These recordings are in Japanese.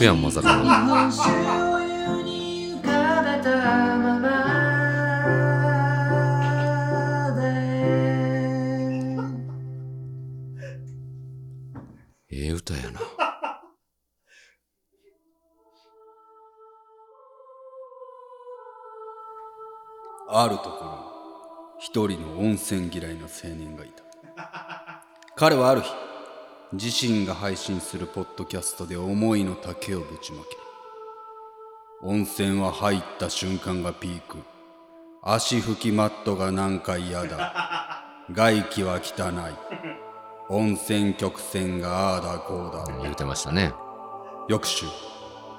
新曲やんまさかの日本酒を湯に浮かべたままでええ歌やな。あるところに一人の温泉嫌いの青年がいた彼はある日自身が配信するポッドキャストで思いの丈をぶちまける。温泉は入った瞬間がピーク。足拭きマットがなんか嫌だ。外気は汚い。温泉曲線がああだこうだ。言うてましたね。翌週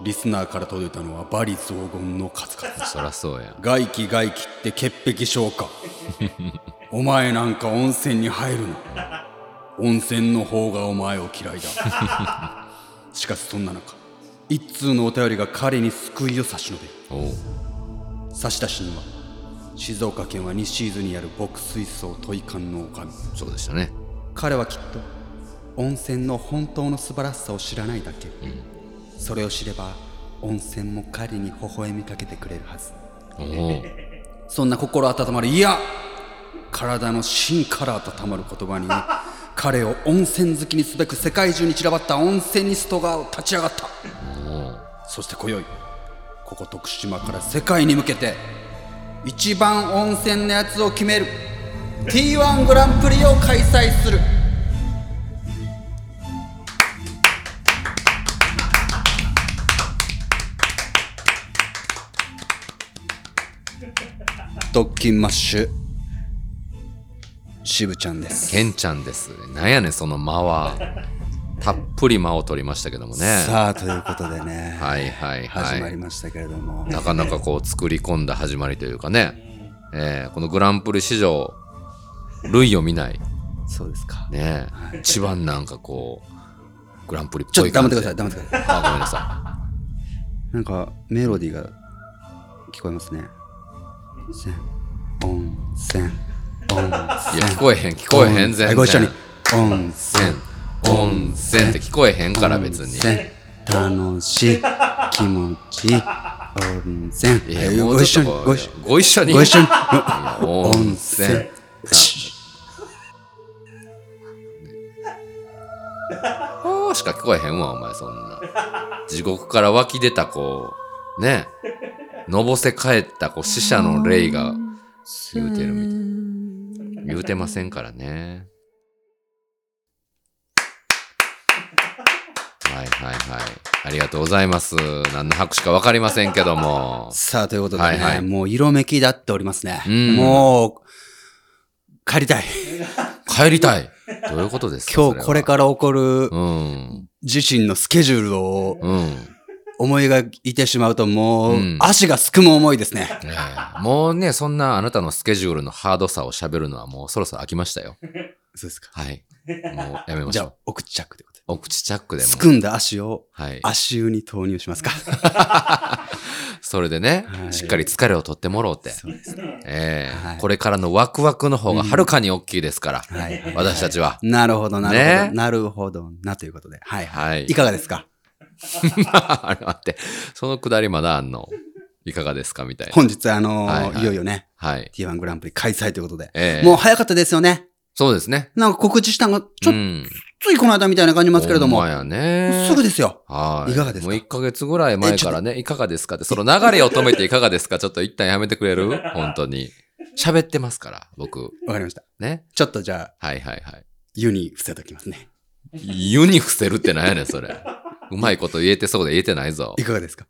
リスナーから届いたのは罵詈雑言の数々。そらそうや。外気外気って潔癖症か。お前なんか温泉に入るな温泉の方がお前を嫌いだ しかしそんな中一通のお便りが彼に救いを差し伸べる。差出人は静岡県は西伊豆にある牧水槽トイ館の女将そうでしたね。彼はきっと温泉の本当の素晴らしさを知らないだけ、それを知れば温泉も彼に微笑みかけてくれるはず。そんな心温まるいや体の芯から温まる言葉に彼を温泉好きにすべく世界中に散らばった温泉ニストが立ち上がった。そして今宵ここ徳島から世界に向けて一番温泉のやつを決める。T1 グランプリを開催する。ドッキンマッシュ。渋ちゃんですケンちゃんです。なんやねん、その間は。たっぷり間を取りましたけどもね。さあということでね、はいはい始まはい。りましたけれども、なかなかこう作り込んだ始まりというかね。えーこのグランプリ史上、類を見ない。そうですかね一番なんかこう、グランプリっちょっとぽい感じで。黙ってください黙ってくださいあ、ごめんなさ なんかメロディーが聞こえますね。温泉、い。いや、泉。聞こえへん、聞こえへん、全然。はいご一緒に。温泉、泉、温泉って聞こえへんから別に。楽しい、気持ちいい、温泉。いや、はいもご一緒に、うちょっとこうご一緒ご一緒に。ご一緒に。温温泉あーしか聞こえへんわ、お前、そんな。地獄から湧き出た、こう、ね、のぼせ帰った、こう、死者の霊が言うてるみたい。言うてませんからね。はいはいはい。ありがとうございます。何の拍手かわかりませんけども。さあ、ということでね、はいはいもう色めき立っておりますね。うんもう、帰りたい。帰りたい。どういうことですか今日これら。から起こるうん。自身のスケジュールをうん。思いがいてしまうともう、うん足がすくむ思いですね。ええもうね、そんなあなたのスケジュールのハードさを喋るのはもうそろそろ飽きましたよ。そうですか。はい。もうやめましじゃあょう。、お口チャックで。お口チャックでも。すくんだ足をはい。足湯に投入しますか？それでね、はいしっかり疲れを取ってもろうて。そうですね。ええはいこれからのワクワクの方がはるかに大きいですから。はい。私たちは。なるほど、なるほど。ねなるほどな、ということで。はい。はい。いかがですか？あれ待って、そのくだりまだあんの？いかがですかみたいな。本日、あのーはいはいいよいよね、はい。T1 グランプリ開催ということで。ええもう早かったですよね。そうですね。なんか告知したのが、ちょっうん。とついこの間みたいな感じますけれどもほんま、やね。すぐですよ。はい。いかがですか？もう1ヶ月ぐらい前からね、いかがですか？って、その流れを止めていかがですか？ちょっと一旦やめてくれる？本当に。喋ってますから、僕。わかりました。ね？ちょっとじゃあ、はいはいはい。湯に伏せときますね。湯に伏せるってなんやねん、それ。うまいこと言えてそうで言えてないぞい。かがですか？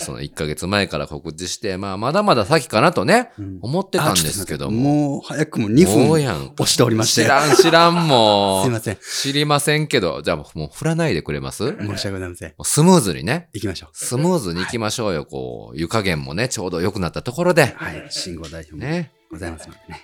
その1ヶ月前から告知して、まあ、まだまだ先かなとね、うん思ってたんですけども。もう早くも2分。押しておりまして。知らん、知らん、もう。すいません。知りませんけど、じゃあもう振らないでくれます？も申し訳ございません。うスムーズにね。行きましょう。スムーズに行きましょうよ、こう、湯加減もね、ちょうど良くなったところで。はい。信号代表もね。ございますのでね。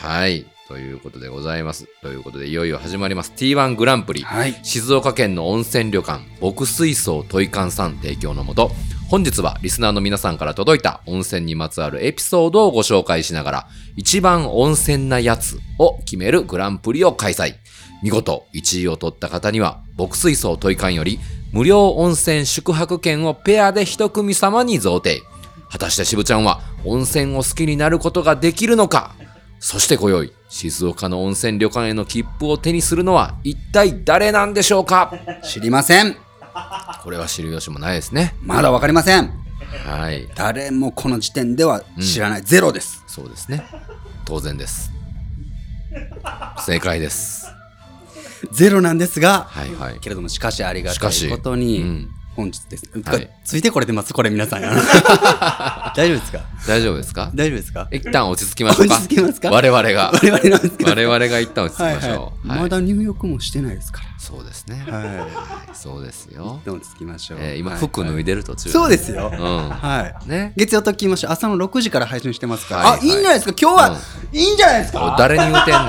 はい。ということでございます。ということで、いよいよ始まります。T1 グランプリ。はい。静岡県の温泉旅館、牧水槽トイカンさん提供のもと、本日はリスナーの皆さんから届いた温泉にまつわるエピソードをご紹介しながら、一番温泉なやつを決めるグランプリを開催。見事1位を取った方には、牧水槽トイカンより無料温泉宿泊券をペアで一組様に贈呈。果たして渋ちゃんは温泉を好きになることができるのか？そして今宵、静岡の温泉旅館への切符を手にするのは一体誰なんでしょうか？知りません。これは知る由もないですね。まだわかりません。はい。誰もこの時点では知らない。ゼロです。そうですね。当然です。正解です。ゼロなんですが、はいはい。けれどもしかしありがたかしことに、うん本日ですね、はいついてこれてますこれ皆さん 大丈夫ですか？大丈夫ですか？大丈夫ですか？一旦落ち着きましょうか。落ち着きますか？我々が。我々が一旦落ち着きはいましょう。はい、まだ入浴もしてないですかそうですね。らはい。そうですよ。どうつきましょう、えー今、はい。服脱いでる途中。そうですよ、うはい。ん。ね。月曜ときましょう朝の6時から配信してますから、あいいんじゃないですか？今日は、いいんじゃないですか？誰に言うてんねん。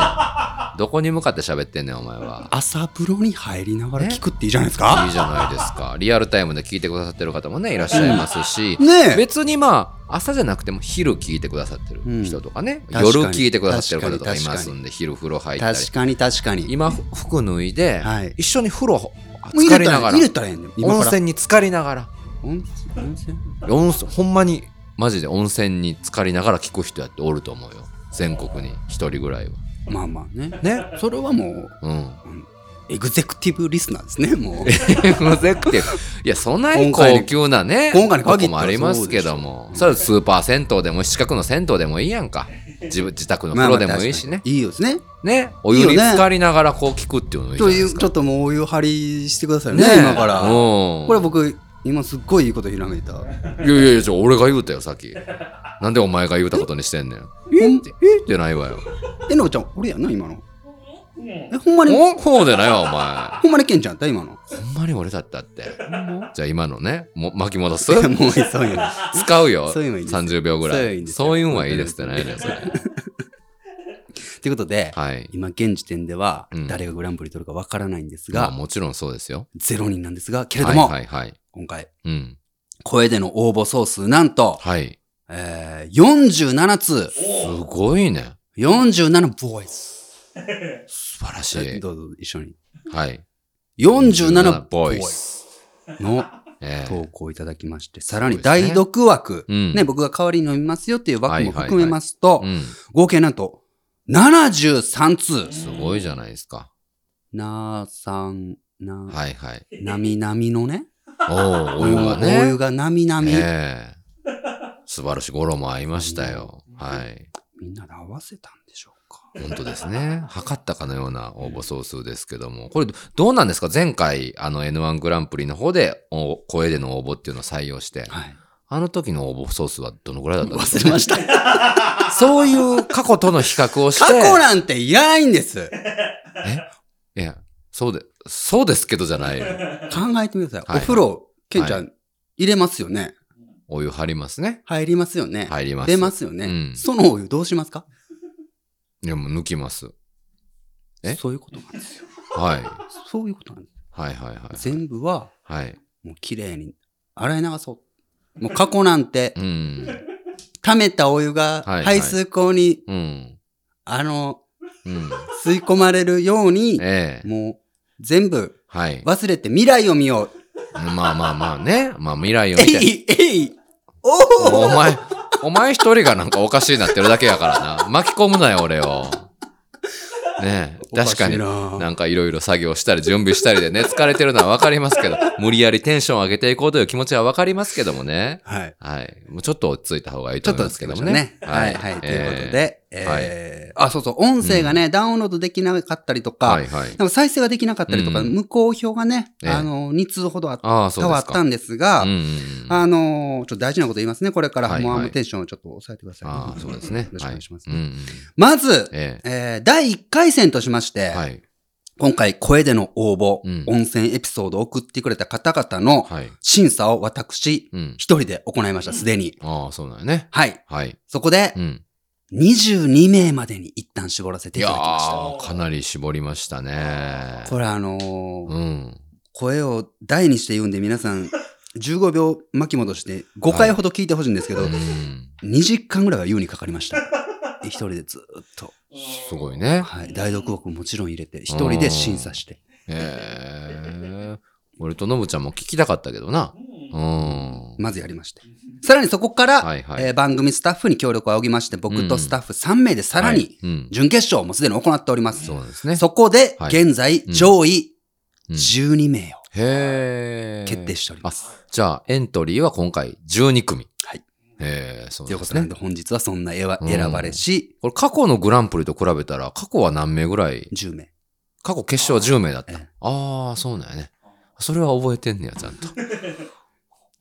どこに向かって喋ってんねん、お前は。朝風呂に入りながら聞くっていいじゃないですか？いいじゃないですか。リアルタイムで聞いてくださってる方もね、いらっしゃいますし、ね。え別にまあ、朝じゃなくても昼聞いてくださってる人とかね、うん夜聞いてくださってる方とかいますんで、昼風呂入ったり。確かに確かに。今、服脱いで、はい一緒に風呂浸かりながら、入れたらええねん今温泉に浸かりながら、温温泉？温泉？ほんまに、マジで温泉に浸かりながら聞く人やっておると思うよ。全国に一人ぐらいは。まあまあねね？それはもううん。エグゼクティブリスナーですねもうエグゼクティブ。いや、そんなに高級なね、今回に限ってもありますけども、それはスーパー銭湯でも、近くの銭湯でもいいやんか。自分自宅の風呂でもいいしね。いいですね。ね、お湯に浸かりながらこう聞くっていうのいいじゃとないでちょっともうお湯張りしてくださいねね今から。うん。これ僕今すっごいいいことひらめいた。いやいやいや、じゃあ俺が言うたよ、さっき。なんでお前が言うたことにしてんねん。ほんえ？ってないわよ。えのこちゃん俺やんな今のえほんまに？おこうでないわ、お前。ほんまにケンちゃんやった？今のほんまに俺だったって。じゃあ今のね、も巻き戻す？いやもうそういうの使うよ。そういうのいいです30秒ぐらい。そういうのいいんですよそういうんはいいですってないねんそれ。ということで、はい。今現時点ではうん誰がグランプリ取るかわからないんですまあが、もちろんそうですよ。ゼロ人なんですがけれども、はいはいはい。今回うん。声での応募総数なんと、はい。えー、47通すごいね。47ボイス 素晴らしい。どうぞ一緒にはい。47ボイスス。のええ投稿いただきまして、さらに代読枠、うんね、僕が代わりに飲みますよっていう枠も含めますと、うん。合計なんと73通。すごいじゃないですか。なーさん、な、はいはい。なみなみのね。おおお湯がおね。湯がなみなみ。ええ素晴らしい。語呂も合いましたよ。はい。みんなで合わせたんでしょうか。本当ですね。測ったかのような応募総数ですけども。これ、どうなんですか？前回、あの N1 グランプリの方で、お声での応募っていうのを採用して、はい。あの時の応募総数はどのぐらいだったんですか？忘れました。そういう過去との比較をして。過去なんていらないんです。いや、そうで、そうですけどじゃないよ。考えてみてください。はいお風呂、ケンちゃはん、入れますよね？お湯張りますね。入りますよね。入ります。出ますよね。うんそのお湯どうしますか？いや、もう抜きます。え？そういうことなんですよ。はい。そういうことなんです。はいはいはい。全部は、はい。もう綺麗に洗い流そう。もう過去なんてう、ん。溜めたお湯がはいはい排水口に、うん。あの、うん。吸い込まれるように、ええもう全部はい。忘れて未来を見よう。まあまあまあね。まあ未来をえ見て。い、えい、おおお前、お前一人がなんかおかしいなってるだけやからな。巻き込むなよ、俺を。ねえ、確かに。ななんかいろいろ作業したり準備したりでね、疲れてるのはわかりますけど、無理やりテンション上げていこうという気持ちはわかりますけどもね。はい。はい。もうちょっと落ち着いた方がいいとと思いますけどもね。はい、はい。ということで、はいえあ、そうそう、音声がね、ダウンロードできなかったりとか、はいはい。なんか再生ができなかったりとか、うん無効票がね、ええあの、2通ほどあああ、ったんですが、うんうんうんあのーちょっと大事なこと言いますね。これから、はいはいもうあのテンションをちょっと抑えてください、ああ、そうですね。よろしくお願いします、はい。うんうん。まず、ええー第1回戦としまして、え。はい。今回声での応募、うん温泉エピソードを送ってくれた方々のはい。審査を私、うん。一人で行いました、すでに。ああ、そうだよね。はい。はい。そこでう、ん。22名までに一旦絞らせていただきましー、かなり絞りましたねた。。これあのーうん。声を大にして言うんで皆さん、15秒巻き戻して5回ほど聞いてほしいんですけど、うん。2時間ぐらいは言うにかかりました。一人でずっと。すごいね。はい。代読枠ももちろん入れて、一人で審査して。へえ。俺とノブちゃんも聞きたかったけどな。うん。まずやりまして。さらにそこから、はいはいえー番組スタッフに協力を仰ぎまして、僕とスタッフ3名でさらに。準決勝もすでに行っております。そうですね。そこで、はい現在、うん上位うん12名を。決定しております。じゃあ、エントリーは今回12組。はい。へえ、そうですねということなんで、。本日はそんな選ばれし、これ過去のグランプリと比べたら、過去は何名ぐらい？10名。過去決勝は10名だった。ええああ、そうなんやね。それは覚えてんねや、ちゃんと。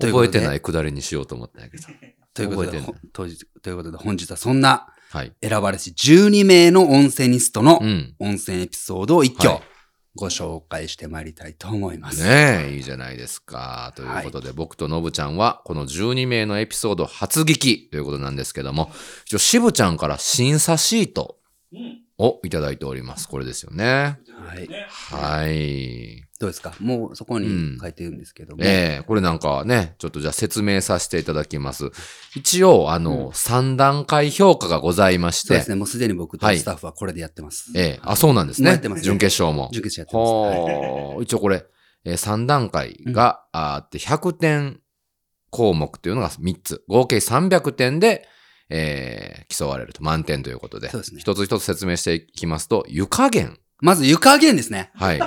覚えてないくだりにしようと思ったんやけど。ということで、ということで、本日はそんなはい。選ばれし12名の温泉ニストのうん。温泉エピソードを一挙はいご紹介してまいりたいと思います。ねえ、いいじゃないですか。ということで、僕とノブちゃんは、この12名のエピソード初聞きということなんですけども、一応、渋ちゃんから審査シートをいただいております。これですよね。はい。はい。どうですか？もうそこうんに書いてるんですけども。ええこれなんかね、ちょっとじゃあ説明させていただきます。一応、あの、3段階評価がございまして、そうですね。もうすでに僕とはいスタッフはこれでやってます。ええあ、そうなんですね。やってますね準決勝も。準決勝やってます。一応これ、えー3段階があって100点項目というのが3つ。合計300点で、えー競われると。満点ということで。そうですね一つ一つ説明していきますと、湯加減。まず湯加減ですね。はい。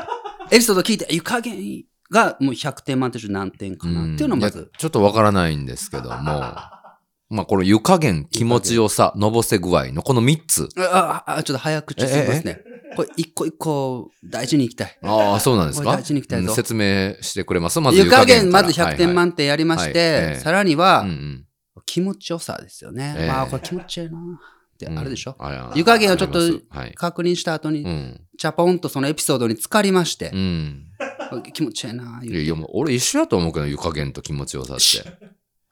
エピソード聞いて、湯加減がもう100点満点中何点かなっていうのをまず。ちょっとわからないんですけども、まあこの湯加減、気持ちよさ、のぼせ具合のこの3つ。あ、あ、あちょっと早口すぎますね。これ一個一個大事にいきたい。ああ、そうなんですか？大事にいきたいぞうん説明してくれますまず湯加減まずから100点満点やりましはいはいてえ、えさらにはうんうん気持ちよさですよね。ええああ、これ気持ちいいなってあるでしょ？うん湯加減をちょっと。確認した後に、うん。チャポンとそのエピソードに浸かりましてう、ん。気持ちいいないや、いやもう俺一緒やと思うけど、湯加減と気持ちよさって。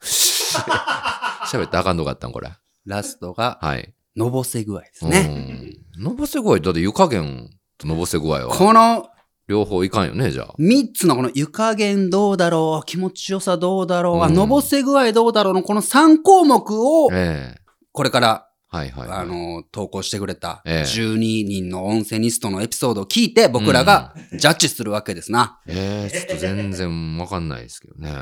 喋ってあかんのかったんこれ。ラストが、はい。のぼせ具合ですね。うん。のぼせ具合、だって湯加減とのぼせ具合は、この両方いかんよね、じゃあ。3つのこの湯加減どうだろう、気持ちよさどうだろう、あうんのぼせ具合どうだろうのこの3項目を、ええこれから、はいはい、はい。あの、投稿してくれたええ12人の温泉ニストのエピソードを聞いて、僕らがジャッジするわけですな。ええちょっと全然わかんないですけどね。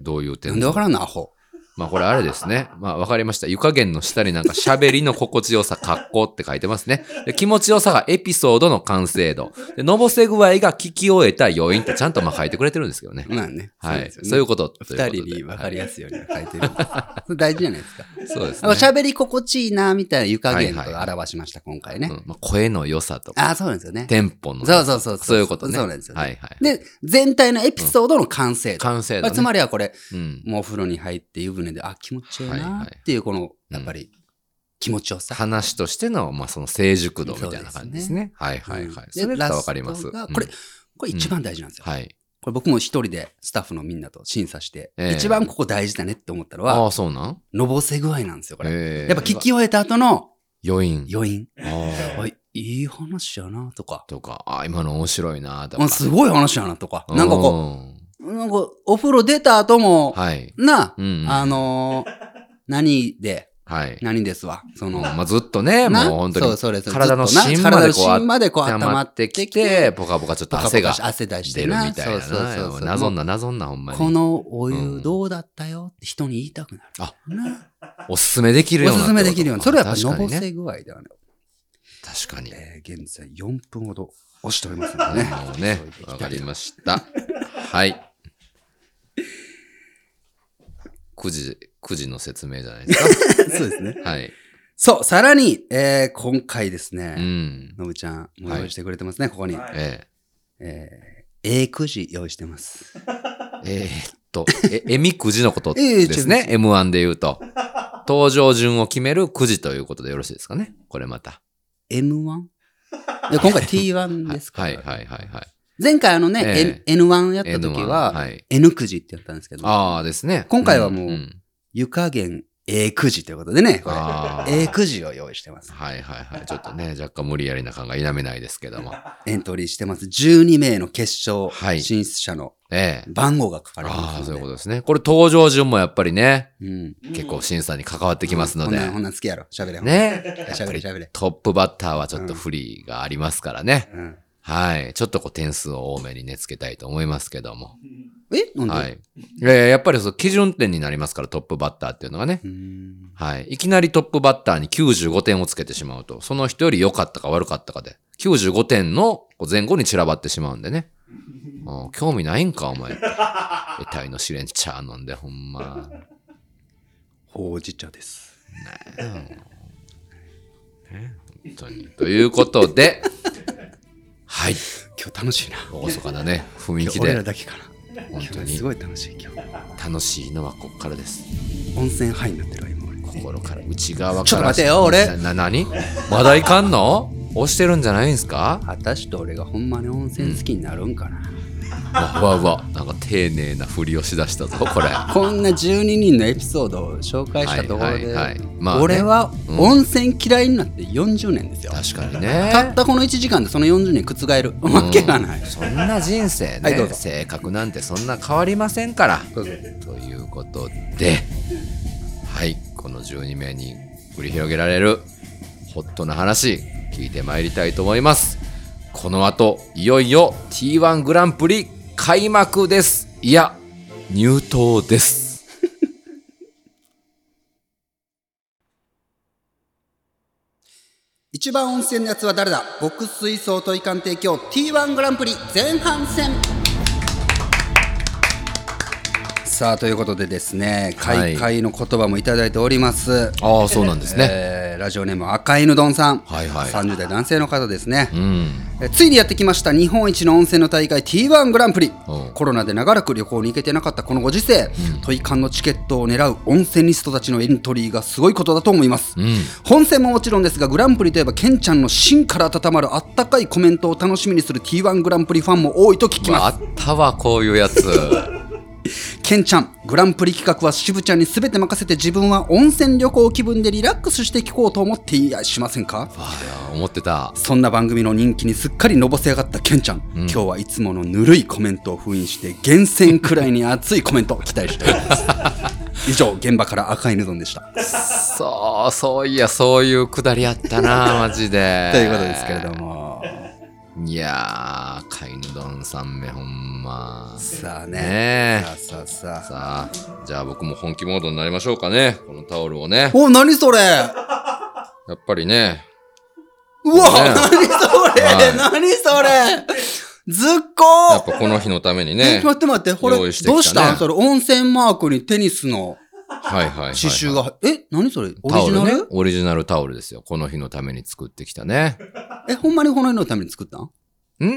どういう点なんでわからんのアホ。まあこれあれですね。まあわかりました。湯加減の下になんか喋りの心地よさ、格好って書いてますね。で気持ちよさがエピソードの完成度。で、のぼせ具合が聞き終えた余韻ってちゃんとまあ書いてくれてるんですけどね。まあね。はい。そそういううこと。二人に分かりやすいように書いてるんです。それ大事じゃないですか。そうですね。喋り心地いいな、みたいな湯加減とはいはい表しました、今回ね。うんまあ、声の良さとか、ああ、そうなんですよね。テンポのそうそうそうそう。いうことね。そうなんですよね。はいはい。で、全体のエピソードの完成度。完成度、ね。まあつまりはこれ、うん。もうお風呂に入って湯船で、あ、気持ちいいないっていう、この、やっぱり、気持ちよさ。話としての、まあ、その成熟度みたいな感じですね。はいはいはい。うんそれだったらわかります。これ、これ一番大事なんですよ。はい。これ僕も一人でスタッフのみんなと審査して、ええ一番ここ大事だねって思ったのあは、あ、そうなん？のぼせ具合なんですよ、これ。ええやっぱ聞き終えた後の余韻。余韻。ああ。おい、いい話やな、とか。とか、あ、今の面白いな、とか。あすごい話やな、とか。なんかこうう、なんかお風呂出た後も、はい。な、うんうんあのー何で、はい。何ですわ？その、まあ、ずっとね、もうな本当に体の芯までこうまでこう溜まってきて、ポカポカちょっと汗が汗出して出るな。みたいなそうそうそうそうな。なぞんな、なぞんな、ほんまに。このおうん湯どうだったよって人に言いたくなる。あなおすすめできるよおすうなってこと。すめできるように。それはやっぱのぼ。せ具合ではね。確かに。えー現在4分ほど押しておりますのでね。もうね、わかりました。はい。9時、9時の説明じゃないです そうですね。か。はい。そう、さらに、えー、今回ですうね、ん。のぶちゃん、もう用意してくれてますね、ここに。はいええー、A くじ用意してます。ええーっと、え、えみくじのことええですね。M1 で言うと。登場順を決めるくじということでよろしいですかね。これまた。M1? で今回 T1 ですから。はいはいはいはい。前回あのね、え N- N1 やった時 N1 は、はい。N くじってやったんですけど、ああですね。今回はもううん湯加減 A くじということでね、これ A くじを用意してます。はいはいはい。ちょっとね、若干無理やりな感が否めないですけども。エントリーしてます。12名の決勝はい進出者のええ。番号が書かれてああ、ますそういうこ。とですね。これ登場順もやっぱりね、うん。結構審査に関わってきますのでほんなん、ほんなん好きやろ。喋れ。ね。喋れ、喋れ。トップバッターはちょっと不利がありますからね。うん。はい。ちょっとこう点数を多めにね、つけたいと思いますけども。え？なんで？はい。えーやっぱりそう基準点になりますから、トップバッターっていうのがね。はい。いきなりトップバッターに95点をつけてしまうと、その人より良かったか悪かったかで、95点の前後に散らばってしまうんでね。うん興味ないんか、お前。得体の試練茶飲んで、ほんま。ほうじ茶です。本当に。ということで、はい。今日楽しいな。おごそかなね、雰囲気今日俺らで、だけかな。本当にすごい楽しい今日。楽しいのはこっからです。温泉ハイになってるわ、今俺。心から、内側から。ちょっと待てよ俺な、な、なにまだいかんの？押してるんじゃないんすか？私と俺がほんまに温泉好きになるんかな？わわわ、なんか丁寧なふりをしだしたぞ、これ。こんな12人のエピソードを紹介したところで、はいはいはいまあね俺はうん温泉嫌いになって40年ですよ。確かにね。たったこの1時間でその40年覆るわけがない。そんな人生ね、はい性格なんてそんな変わりませんから。ということで、はい、この12名に繰り広げられるホットな話、聞いてまいりたいと思います。この後、いよいよ T1 グランプリ開幕です。いや、入党です。一番温泉のやつは誰だ？牧水槽といかん提供 T1 グランプリ前半戦さあということでですねはい。開会の言葉もいただいております、ああ、そうなんですね。えーラジオネーム赤犬丼さん、はいはい。30代男性の方ですね、うん。えーついにやってきました日本一の温泉の大会 T1 グランプリ。う。んコロナで長らく旅行に行けてなかったこのご時世、トイカンのチケットを狙う温泉リストたちのエントリーがすごいことだと思います、うん。本戦ももちろんですがグランプリといえばケンちゃんの芯から温まるあったかいコメントを楽しみにする T1 グランプリファンも多いと聞きまあ、あったわ、こういうやつ。ケンちゃんグランプリ企画は渋ちゃんに全て任せて自分は温泉旅行気分でリラックスして聞こうと思っていやしませんか？ああ、思ってた。そんな番組の人気にすっかりのぼせ上がったケンちゃん、今日はいつものぬるいコメントを封印して厳選くらいに熱いコメントを期待しております以上現場から赤いヌドンでしたそう、そういや、そういうくだりあったな、マジで。ということですけれど。もいやー、カイヌドンさんめほんま。さあね。ね。えさあさあさあ。さあ、じゃあ僕も本気モードになりましょうかね。このタオルをね。お何それ？やっぱりね、うわ、ね。何それ、はい。何それ？ずっやっこぱこの日のためにえね。待って待って、これ、ね。どうした？んそれ、温泉マークにテニスのはいはい。刺繍が、え、何それ？オリジナル？ルね。オリジナルタオルですよ。この日のために作ってきたね。え、ほんまにこの日のために作ったん？ん？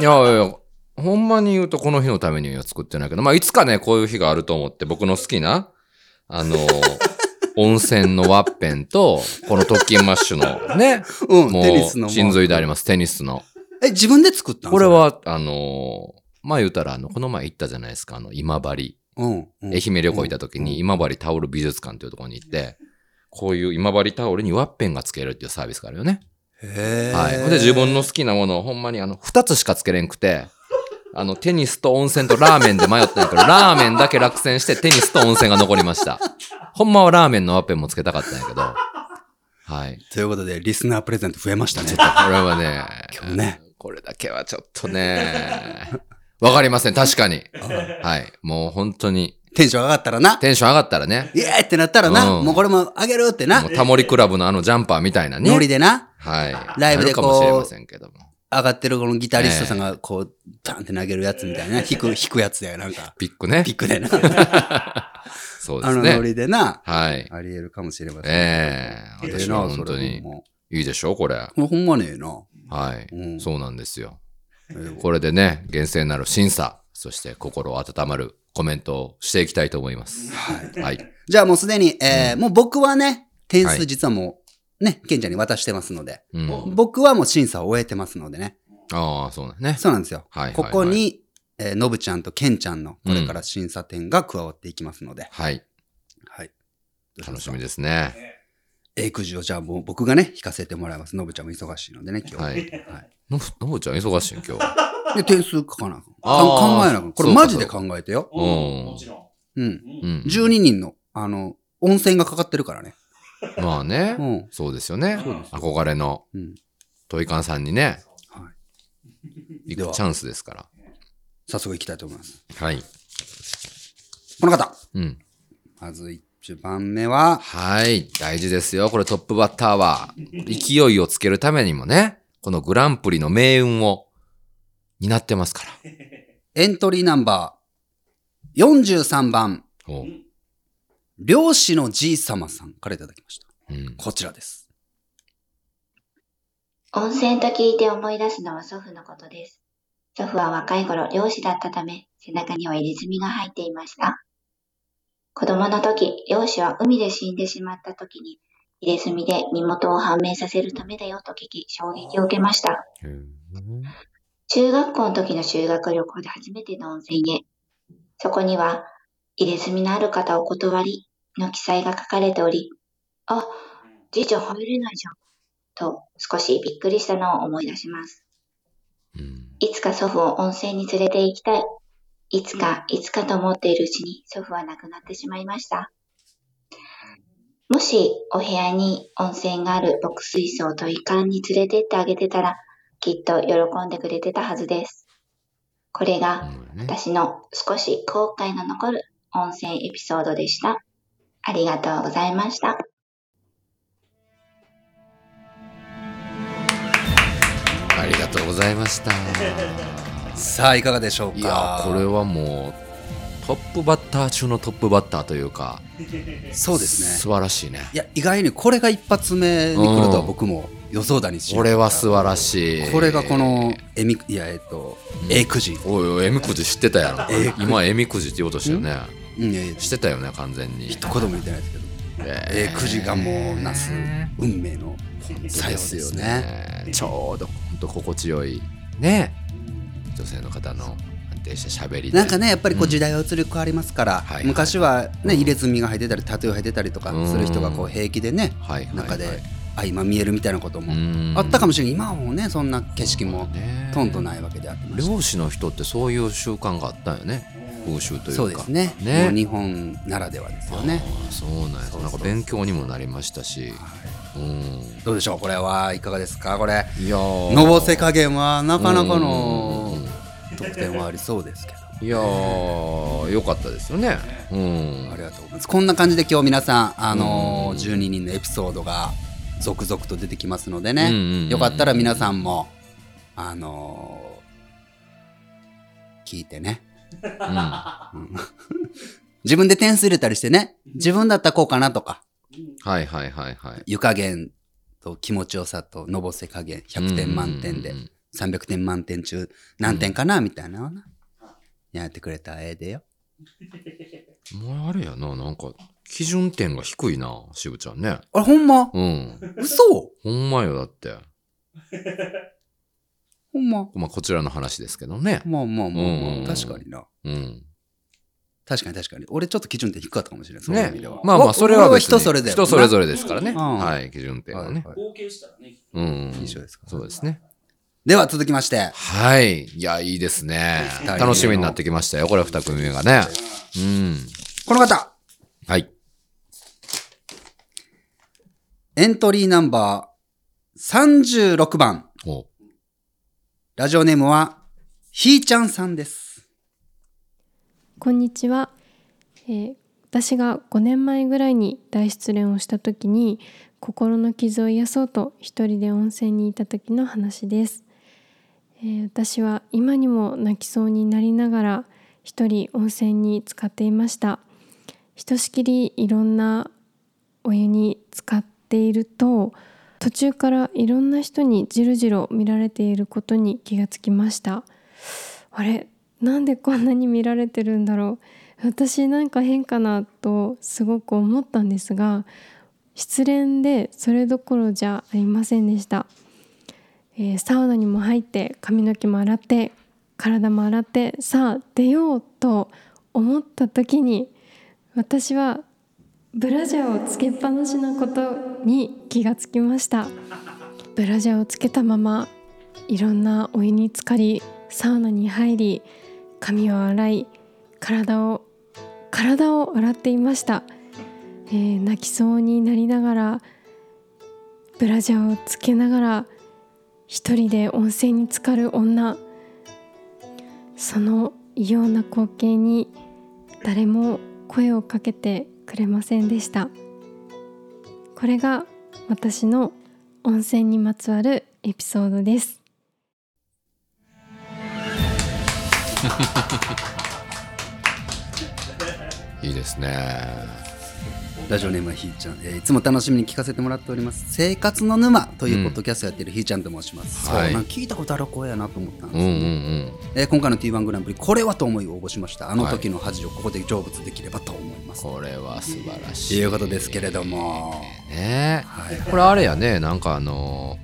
いやいや、ほんまに言うとこの日のためには作ってないけど、まあいつかね、こういう日があると思って、僕の好きな、あの、温泉のワッペンと、この特勤マッシュのね、うん、もう、テニスの。真髄であります、テニスの。え、自分で作ったん？これ、は、あの、まあ言うたら、あの、この前行ったじゃないですか、あの、今治。それうん。うん愛媛旅行行った時に、今治タオル美術館というところに行って、こういう今治タオルにワッペンがつけるっていうサービスがあるよね。へーはい。で自分の好きなものをほんまにあの、二つしかつけれんくて、あの、テニスと温泉とラーメンで迷ったんやけど、ラーメンだけ落選してテニスと温泉が残りました。ほんまはラーメンのワッペンもつけたかったんやけど、はい。ということで、リスナープレゼント増えましたねちょっ。とこれはね、今日ね。これだけはちょっとね、わかりません、確かに。はい。もう本当に、テンション上がったらな。テンション上がったらね、イエーってなったらな。うんもうこれもあげるってなもう。タモリクラブのあのジャンパーみたいなね。ノリでな。はい。ライブでこうかもしれませんけども。上がってるこのギタリストさんがこう、バンって投げるやつみたいな。弾く、弾くやつだよ、なんか。ピックね。ピックでな。あ のそうですね。ノリでな、はい。あり得るかもしれません。ええええ私は本当に。いいでしょこれ。ほんまねえな。はい。うんそうなんですよ。これでね、厳正なる審査、そして心温まるコメントをしていきたいと思います。はい。はい。じゃあもうすでに、えーもう僕はね、点数はい実はもう、ね、ケンちゃんに渡してますので、うん。僕はもう審査を終えてますのでね。ああ、そうなんね。そうなんですよ。はいはいはいここに、えーのぶちゃんとケンちゃんのこれから審査点が加わっていきますので、はい。はい。楽しみす。ですね。えくじをじゃあもう僕がね、引かせてもらいます。のぶちゃんも忙しいのでね、今日。はいはいのぶ、のぶちゃん忙しいん今日。で、点数書かな？あ考えな。これマジで考えてよ。うんもちろん。うん。うん。12人の、あの、温泉がかかってるからね。まあね、うん。そうですよね。憧れのうん。トイカンさんにね、はい。行くチャンスですから。早速行きたいと思います。はい。この方。うん。まず1番目は、はい。大事ですよ。これトップバッターは。勢いをつけるためにもね、このグランプリの命運を担ってますから。エントリーナンバー43番、漁師のじいさまさんからいただきました。うん。こちらです。温泉と聞いて思い出すのは祖父のことです。祖父は若い頃漁師だったため、背中には入れ墨が入っていました。子供の時、漁師は海で死んでしまった時に、入れ墨で身元を判明させるためだよと聞き、衝撃を受けました。中学校の時の修学旅行で初めての温泉へ。そこには、入れ墨のある方お断りの記載が書かれており、あ、じいちゃん入れないじゃん。と少しびっくりしたのを思い出します。うん。いつか祖父を温泉に連れて行きたい。いつか、いつかと思っているうちに祖父は亡くなってしまいました。もしお部屋に温泉がある牧水槽と遺憾に連れてってあげてたら、きっと喜んでくれてたはずです。これが私の少し後悔の残る温泉エピソードでした。ありがとうございました。ありがとうございました。さあ、いかがでしょうか？いや、これはもう、トップバッター中のトップバッターというか、そうですね。素晴らしいね。いや、意外にこれが一発目に来るとは僕も予想だにしこれは素晴らしい。これがこの、えみ、いや、えっと、えくじ。おいおい、えみくじ知ってたやろえー。今、えみくじって言おうとしたよね。うん、いやいや、知ってたよね、完全に。一言も言ってないですけど。えーくじがもうなす運命の作用ですね。ちょうど、本当心地よい、ね。女性の方の安定した喋りで。なんかね、やっぱりこう時代は移り変わりますから、昔はね、入れ墨が入ってたり、タトゥー入ってたりとかする人がこう平気でね、中で相まみえるみたいなこともうんあったかもしれない。今はもうね、そんな景色もねとんとないわけであってまして漁師の人ってそういう習慣があったんよね。風習というか。そうですねね日本ならではですよね。そうなんやなんか勉強にもなりましたし。うん。どうでしょうこれはいかがですか？これ、いやーのぼせ加減はなかなかの得点はありそうですけど。いやー、よかったですよね。うん。ありがとうございます。こんな感じで今日皆さん、あのー、12人のエピソードが続々と出てきますのでね、うんうんうんよかったら皆さんも、あのー聞いてね。うん自分で点数入れたりしてね、自分だったらこうかなとか、はいはいはいはい。湯加減と気持ちよさとのぼせ加減100点満点でうんうんうん300点満点中何点かなみたいなのをなやってくれたらええでよ。もうあれやな、なんか、基準点が低いな、渋ちゃんね。あれほんま？うん。嘘？ほんまよ、だって。ほんままあ、こちらの話ですけどね。まあまあまあまあ、うん確かにな。うん。確かに確かに。俺ちょっと基準点低かったかもしれない。そういう意ね味では。。まあまあ、それは別に人それぞれ。人それぞれ。れですからね。うんはい、基準点はね。はい合計したらね。うん。一緒ですかそうですね。では続きまして、はい。いや、いいですね。楽しみになってきましたよ。これ二組目がね。うん。この方はい。エントリーナンバー36番。おラジオネームは、ひーちゃんさんです。こんにちは、えー私が5年前ぐらいに大失恋をした時に心の傷を癒そうと一人で温泉にいた時の話です、えー私は今にも泣きそうになりながら一人温泉に浸かっていました。ひとしきりいろんなお湯に浸かっていると途中からいろんな人にじろじろ見られていることに気がつきました。あれなんでこんなに見られてるんだろう。私なんか変かなとすごく思ったんですが失恋でそれどころじゃありませんでした、えーサウナにも入って髪の毛も洗って体も洗ってさあ出ようと思った時に私はブラジャーをつけっぱなしなことに気がつきました。ブラジャーをつけたままいろんなお湯に浸かりサウナに入り髪を洗い体を体を洗っていました、えー泣きそうになりながらブラジャーをつけながら一人で温泉に浸かる女。その異様な光景に誰も声をかけてくれませんでした。これが私の温泉にまつわるエピソードです。いいですね。ラジオネームはひーちゃん、えーいつも楽しみに聞かせてもらっております。生活の沼というポッドキャストやってるひーちゃんと申します、はい。そうな聞いたことある声やなと思ったんです。よ、うんうんうん。えー今回の T1 グランプリこれはと思い応募しました。あの時の恥をここで成仏できればと思います、これは素晴らとしい。いうことですけれども。ね。はい。これあれやね。なんかあの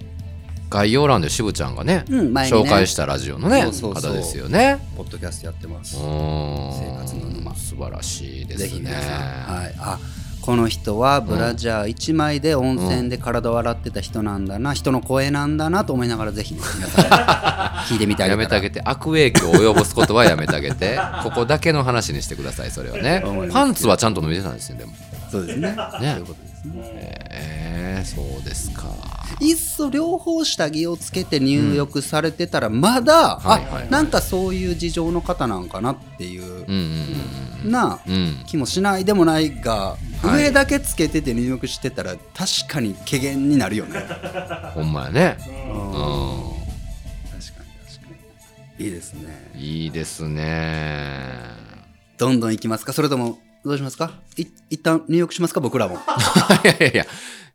概要欄で渋ちゃんがね、うんね。紹介したラジオのね方ですよね。ポッドキャストやってます。生活の沼。素晴らしいですね。はい、あこの人はブラジャー1枚で温泉で体を洗ってた人なんだな、人の声なんだなと思いながらぜひね皆さん 聞いてみてあげたらやめてあげて。悪影響を及ぼすことはやめてあげてここだけの話にしてくださいそれはね。思いますパンツはちゃんと脱いでたんですよでも。そうですね。ね。そういうことですね。えー、そうですか。いっそ両方下着をつけて入浴されてたらまだ、はいはいはい。あなんかそういう事情の方なんかなっていう、うんうんなうん。うん。気もしないでもないが、はい上だけつけてて入浴してたら確かに軽減になるよね。ほんまやね。うん。う確かに確かに。いいですね。んいいですね。どんどんいきますか？それともどうしますか？い一旦入浴しますか？僕らも。いやいやいや。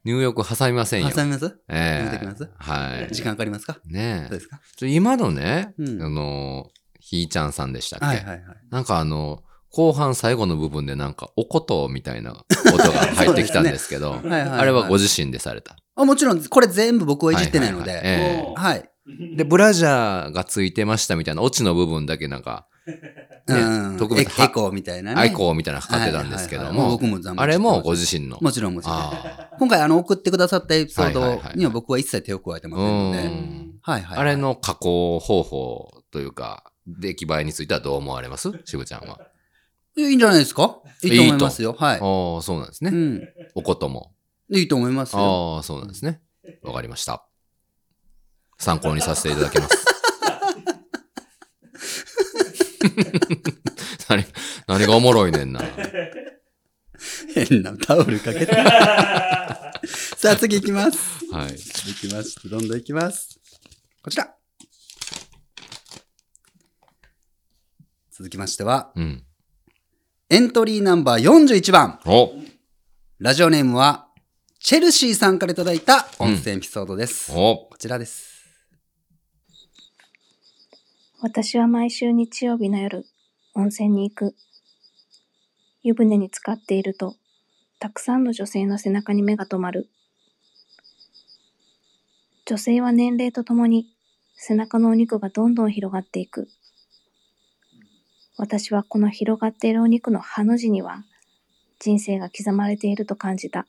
入浴挟みませんよ。挟みます？ええ。やめてきます？はい。時間かかりますか？ねえ。どうですか？今のね、うん。あのひーちゃんさんでしたっけ、はいはいはい。なんかあの後半最後の部分でなんかおことみたいな音が入ってきたんですけど はいはいはいあれはご自身でされた？あもちろんこれ全部僕はいじってないので。はいでブラジャーがついてましたみたいなオチの部分だけなんか、ねうん。特別エエコーみたいなね。アイコーみたいなのかかってたんですけどはいはいはいも僕も残念あれもご自身の。もちろんもちろんあ今回あの送ってくださったエピソードはいはいはいはい。には僕は一切手を加えてあませんので、うん。はいはい、あれの加工方法というか出来栄えについてはどう思われます？渋ちゃんは。いいんじゃないですか？いいと思いますよ。はい。ああ、そうなんですね。うん。おことも。いいと思いますよ。ああ、そうなんですね。わかりました。参考にさせていただきます。何、何がおもろいねんな。変なタオルかけて。さあ次行きます。はい。行きます。どんどん行きます。こちら。続きましては、うん。エントリーナンバー41番。おラジオネームは、チェルシーさんからいただいた音声エピソードです。おこちらです。私は毎週日曜日の夜、温泉に行く。湯船に浸かっていると、たくさんの女性の背中に目が留まる。女性は年齢とともに背中のお肉がどんどん広がっていく。私はこの広がっているお肉のハの字には人生が刻まれていると感じた。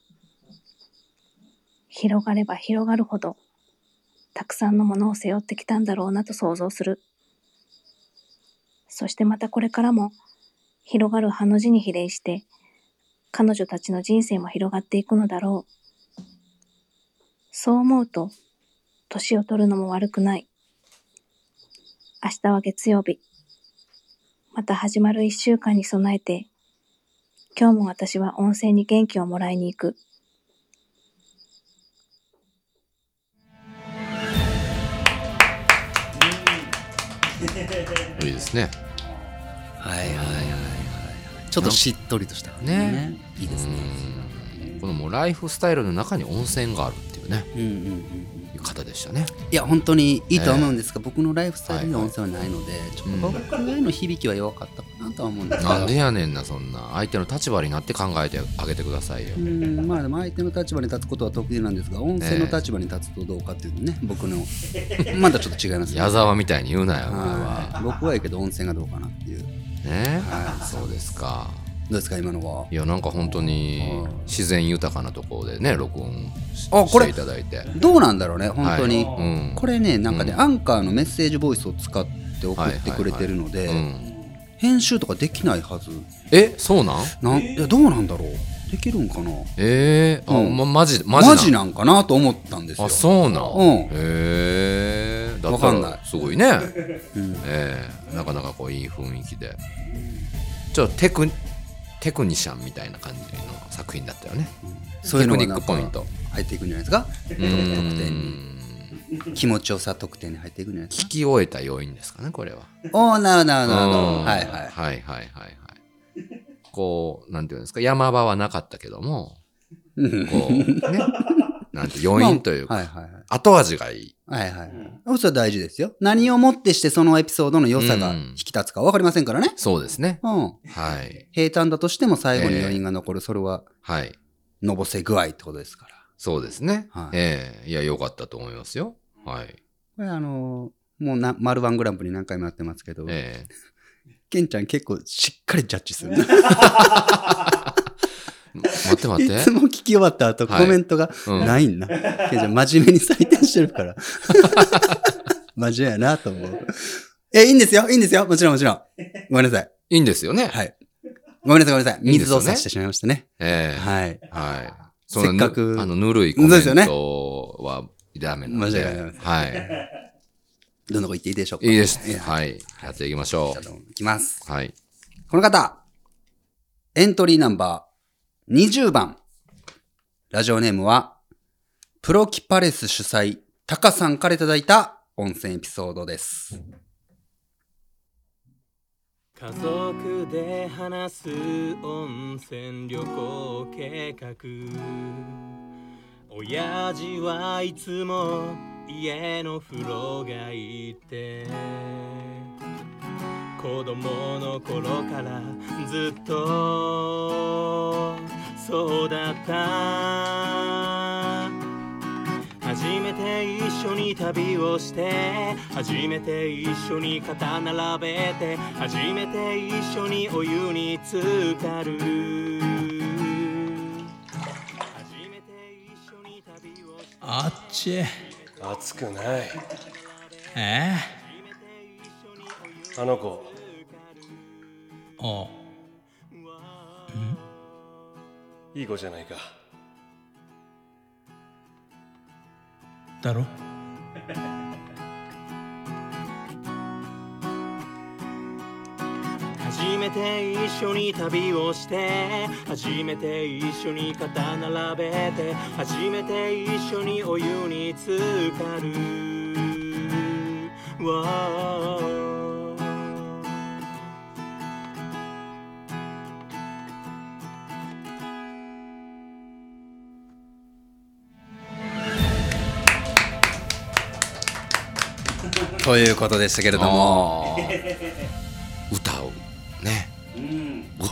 広がれば広がるほどたくさんのものを背負ってきたんだろうなと想像する。そしてまたこれからも広がるハの字に比例して彼女たちの人生も広がっていくのだろう。そう思うと年を取るのも悪くない。明日は月曜日。また始まる一週間に備えて今日も私は温泉に元気をもらいに行く。いいですね。はいはいはいはい。ちょっとしっとりとした感じでねいいですねうんこのもうライフスタイルの中に温泉があるっていうねうんうんうんいう方でしたね。いや本当にいいとは思うんですが、僕のライフスタイルには温泉はないので、ちょっと僕への響きは弱かったかなとは思うんです。けどなんでやねんなそんな。相手の立場になって考えてあげてくださいよ。うんまあでも相手の立場に立つことは得意なんですが温泉の立場に立つとどうかっていうとね、僕のまだちょっと違いますね。矢沢みたいに言うなよお前はい。は。僕はいいけど温泉がどうかなっていう。ね。はそうですかどうですか今のは？いやなんか本当にはい。自然豊かなところでね録音しあこれしていただいて。どうなんだろうね本当に、はいうん。これねなんかね、うん。アンカーのメッセージボイスを使って送ってくれてるので、うん。編集とかできないはず。えそうなん？なんいやどうなんだろう？できるんかな？えー、あ、うん。ま、マジママジジなんかなと思ったんですよ。あそうなん、うん。へえわかんない。らすごいね。うん。ええなかなかこういい雰囲気で。ちょっとテクテクニシャンみたいな感じの作品だったよね。そういうのがテクニックポイント。入っていくんじゃないですか？う得ん気持ちよさ得点に入っていくんじゃないですか？聞き終えた要因ですかねこれは。おおなるなるなるはいはい。はいはいはいはい。こうなんていうんですか？山場はなかったけどもうん こうね。なんて余韻というか、はいはいはい。後味がいいはいはいはい。それは大事ですよ。何をもってしてそのエピソードの良さがうん。引き立つか分かりませんからね。そうですね。うん。はい。平坦だとしても最後に余韻が残る、それははい。のぼせ具合ってことですから。そうですね、はい。ええ。いや良かったと思いますよ。はい。これあのーもうな、丸ワングランプリ何回もやってますけど、ええ。ケンちゃん結構しっかりジャッジする。待って待っていつも聞き終わった後、はいコメントがうんないんな。ケンちゃん真面目に採点してるから。真面目やなと思う。え、いいんですよいいんですよもちろんもちろん。ごめんなさい。いいんですよね、はい。ごめんなさいごめんなさい。水を差してしまいましたね。ええはい。はい。せっかくぬあの、ぬるいコメントはダメなので。間違いないはい。どんなこと言っていいでしょうかいいです。はい。やっていきましょうもいきます。う。はい。この方、エントリーナンバー20番。ラジオネームは、プロキパレス主催、タカさんからいただいた温泉エピソードです。家族で話す温泉旅行計画親父はいつも家の風呂がいて子供の頃からずっとそうだった。初めて一緒に旅をして初めて一緒に肩並べて初めて一緒にお湯に浸かる。初めて一緒に旅をしてあっち熱くない。え？あの子。おういい子じゃないか。だろ？初めて一緒に旅をして初めて一緒に肩並べて初めて一緒にお湯に浸かる。ということでしたけれども、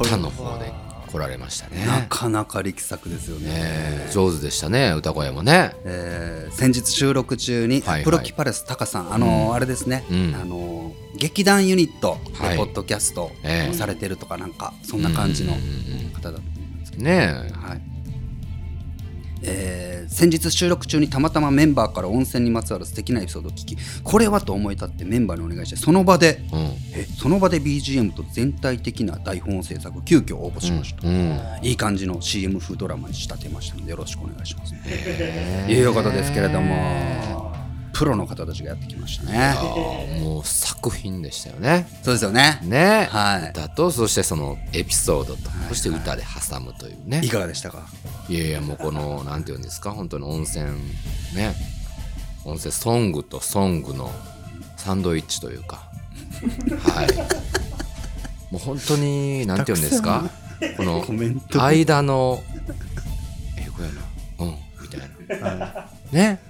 歌の方で来られましたね。なかなか力作ですよね。ねえ上手でしたね、歌声もね。えー先日収録中に、はいはい。プロキパレスタカさん、あのーあれですね、うん。あのー劇団ユニットはい。でポッドキャストされてるとかなんか、そんな感じのうんうんうん方だと思いますけど、ねはい。えー先日収録中にたまたまメンバーから温泉にまつわる素敵なエピソードを聞きこれはと思い立ってメンバーにお願いしてその場でえ。うん。えその場で BGM と全体的な台本制作急遽応募しました、うん。いい感じの CM 風ドラマに仕立てましたのでよろしくお願いしますへえいうことですけれどもプロの方たちがやってきましたね。もう作品でしたよね。そうですよね。ね、はい。歌とそしてそのエピソードと、い。そして歌で挟むというね。い。かがでしたか？いやいやもうこのなんていうんですか？本当に温泉ね。温泉ソングとソングのサンドイッチというか。はい。もう本当に、なんて言うんですか？この間の、英語やな。うん、みたいな。ね。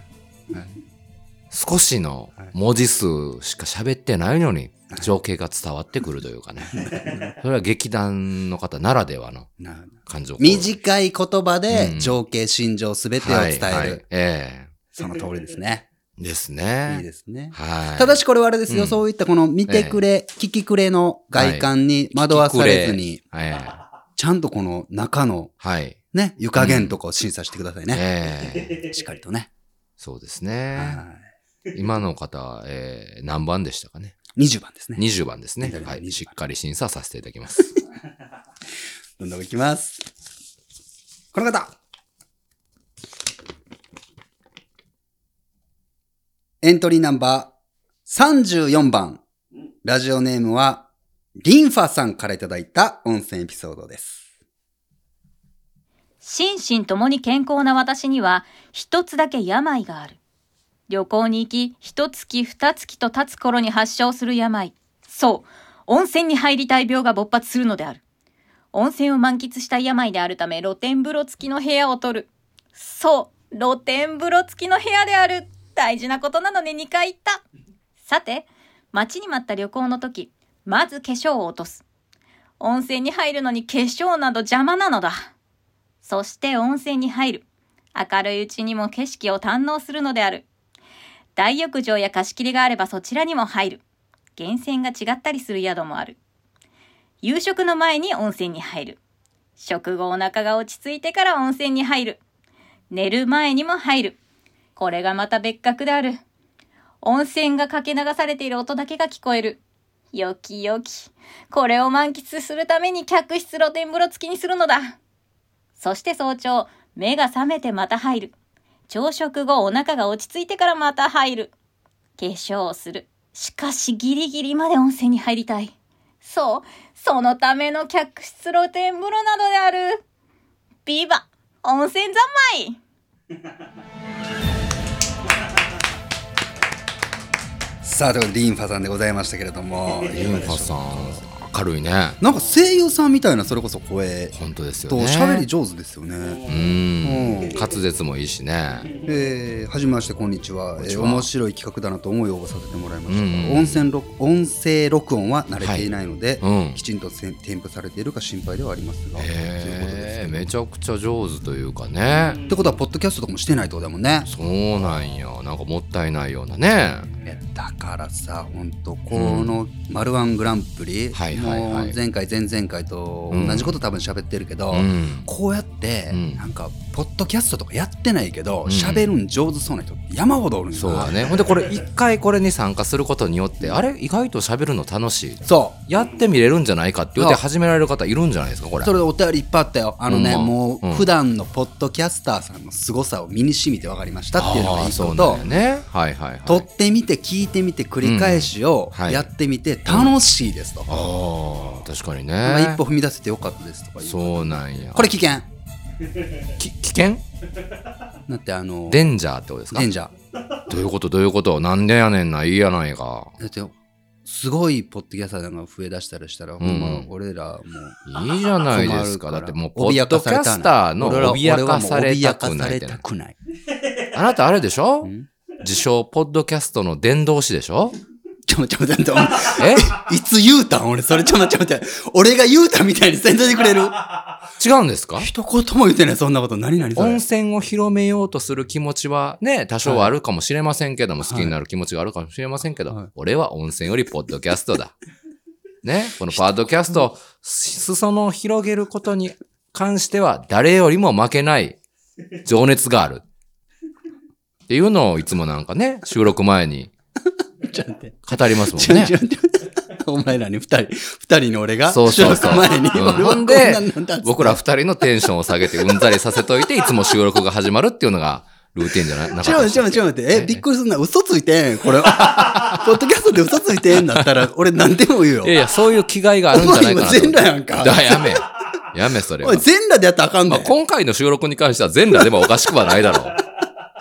少しの文字数しか喋ってないのに、情景が伝わってくるというかね。それは劇団の方ならではのな感情。短い言葉でうん情景、心情すべてを伝える。はいはいえその通りですね。えですね。いいですね。はい。ただしこれはあれですよ、うんそういったこの見てくれ、聞きくれの外観に惑わされずに、ええちゃんとこの中のはい。ね、湯加減とかを審査してくださいね。ええしっかりとね。そうですね。は 今の方、えー何番でしたかね？い。20番ですね。20番ですね。左はい。20しっかり審査させていただきます。どんどんいきます。この方。エントリーナンバー34番。ラジオネームは、リンファさんからいただいた温泉エピソードです。心身ともに健康な私には一つだけ病がある。旅行に行き、一月二月と経つ頃に発症する病。そう、温泉に入りたい病が勃発するのである。温泉を満喫した病であるため露天風呂付きの部屋を取る。そう、露天風呂付きの部屋である。大事なことなので2回行った。さて、待ちに待った旅行の時、まず化粧を落とす。温泉に入るのに化粧など邪魔なのだ。そして温泉に入る。明るいうちにも景色を堪能するのである。大浴場や貸し切りがあればそちらにも入る。源泉が違ったりする宿もある。夕食の前に温泉に入る。食後お腹が落ち着いてから温泉に入る。寝る前にも入る。これがまた別格である。温泉がかけ流されている音だけが聞こえる。よきよき。これを満喫するために客室露天風呂付きにするのだ。そして早朝、目が覚めてまた入る。朝食後お腹が落ち着いてからまた入る。化粧をする。しかしギリギリまで温泉に入りたい。そう、そのための客室露天風呂などである。ビバ、温泉三昧さあ、ということでリンファさんでございましたけれども。リンファさん、明るいね。なんか声優さんみたいな、それこそ声本当ですよとね。喋り上手ですよね。ううんん。滑舌もいいしね。えー、はじめましてこんにちはえー面白い企画だなと思いを応募させてもらいましたが、うん音声録音声録音は慣れていないので、うんきちんと添付されているか心配ではありますが、ということですへえ、めちゃくちゃ上手というかね。ってことはポッドキャストとかもしてないってことだもんねそうなんや。なんかもったいないようなね。えだからさ本当この「マルワングランプリ」もう前回前々回と同じこと多分喋ってるけど、うん。こうやって、うん。なんかポッドキャストとかやってないけどん喋、るん上手そうな人山ほどおるんそうだね。ほんでこれ 一回これに参加することによって、あれ？意外と喋るの楽しい。そうやってみれるんじゃないかって言って始められる方いるんじゃないですか、これ。それでお便りいっぱいあったよ。あのね、ほんまもうんう普段のポッドキャスターさんの凄さを身に染みて分かりましたっていうのがいいことね。はいはいはい。撮ってみて聞いてみて繰り返しをうんはいやってみて楽しいですと。ああ、確かにまあね。一歩踏み出せてよかったですとかいう。そうなんや。これ危険。き危険？だってあの、デンジャーってことですか？デンジャー。どういうこと？どういうこと？なんでやねんな、いいやないか。だってすごいポッドキャスターが増え出したりしたら、ほんま俺らもう。いいじゃないですか。だってもう、ポッドキャスターの脅かされたくないくない。あなたあれでしょ？ん？自称、ポッドキャストの伝道師でしょ？ちょ、ちょ、ちょ、ちょ、え？いつ言うたん？俺、それちょ、ちょ、ちょ、俺が言うたみたいにせんといてくれる？違うんですか？一言も言ってない、そんなこと。何々温。泉を広めようとする気持ちはね、多少はあるかもしれませんけども、好きになる気持ちがあるかもしれませんけど、はい俺は温泉よりポッドキャストだ。ね、このポッドキャスト、裾野を広げることに関しては誰よりも負けない情熱がある。っていうのをいつもなんかね、収録前に 語りますもんね。お前らに二人、二人の俺が、そうそうそう。収録前に、うんでこんなんなんだっつって僕ら二人のテンションを下げてうんざりさせといて、いつも収録が始まるっていうのがルーティンじゃないなかっちょ、たちょ、ちょ、待って、え、びっくりすんな。嘘ついてん。これ、ポッドキャストで嘘ついてんだったら、俺何でも言うよいや。いや、そういう気概があるんじゃないか今全裸やんかだやめ。やめ、それはおい、。全裸でやったらあかんまあ、ねん。今回の収録に関しては全裸でもおかしくはないだろう。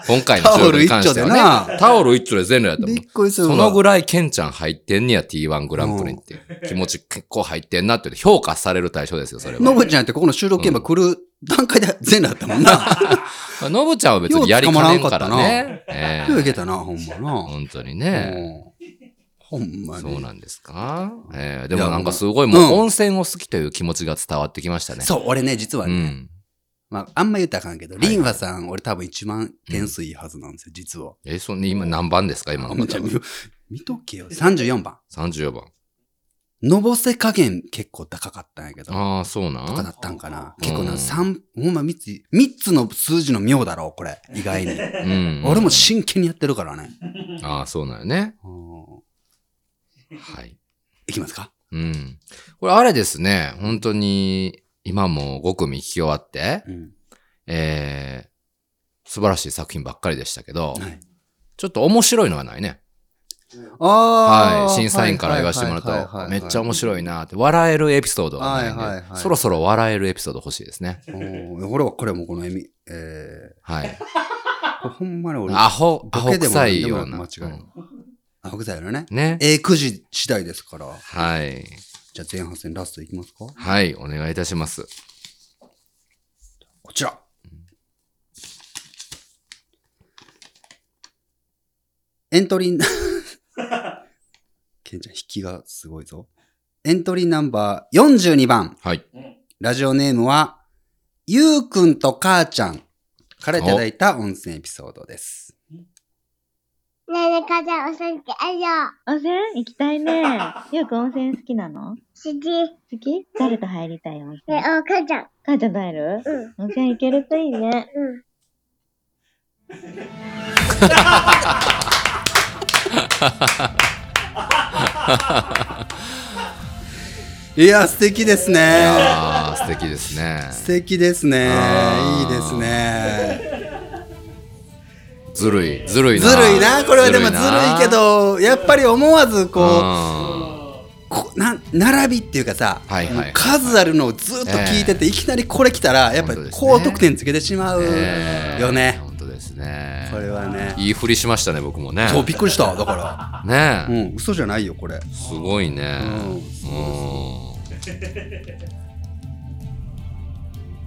今回の。タオル一丁でなタオル一丁で全裸やったもんびっ。くりするわ。そのぐらいケンちゃん入ってんねや T1 グランプリって。気持ち結構入ってんなって評価される対象ですよ、それは。のぶちゃんってここの収録現場来る段階で全裸だったもんな。のぶちゃんは別にやりかねんからね。ええよういけたな、ほんまな。本当にね。うんほんまに。そうなんですか？ええでもなんかすごいうんもう温泉を好きという気持ちが伝わってきましたね。そう、俺ね、実はね、うん。まあ、あんま言ったらあかんけど、リンファさん、俺多分一番点数いいはずなんですよ、実は。え、そんな今何番ですか今の方は？見とけよ。34番。34番。のぼせ加減結構高かったんやけど。ああ、そうなん？とかだったんかな。結構な、うん三、ほんま三つ、三つの数字の妙だろ、これ。意外に。うん。俺も真剣にやってるからね。ああ、そうなんよね。うんはい。いきますか？うん。これあれですね、本当に、今も5組聞き終わって、うん。えー、素晴らしい作品ばっかりでしたけど、はい。ちょっと面白いのがないね。はい。審査員から言わせてもらうと、めっちゃ面白いなって、笑えるエピソードがないんで、はいはいはいそろそろ笑えるエピソード欲しいですね。俺はこれもこの笑み、えはい。ー、これほんまに俺、アホ、アホ臭いような。間違いない。アホ臭いのね。ね。ええ9時次第ですから。はい。じゃあ前半戦ラストいきますかはい、お願いいたします。こちら。エントリー、ケンちゃん引きがすごいぞ。エントリーナンバー42番。はい。ラジオネームは、ゆうくんと母ちゃんからいただいた温泉エピソードです。ねえねえ、母ちゃん、お泉あるよ。温泉行きたいね。ゆうくん温泉好きなの？好き。好き？誰と入りたい温ね泉え、お母ちゃん。母ちゃんと入る？うん。温泉行けるといいね。うん。いや、素敵ですね。素敵ですね。素敵ですね。いいですね。ずるい、ずるいな。ずるいな。これはでもずるないけ、ど、やっぱり思わずこう、ここな並びっていうかさ、はいはいはい数あるのをずっと聞いてて、いきなりこれ来たら、やっぱり高得点つけてしまうえーよね。本当ですね。これはね。いい振りしましたね、僕もね。そう、びっくりした。だから。ねえ、うん、嘘じゃないよ、これ。すごいね。うんうん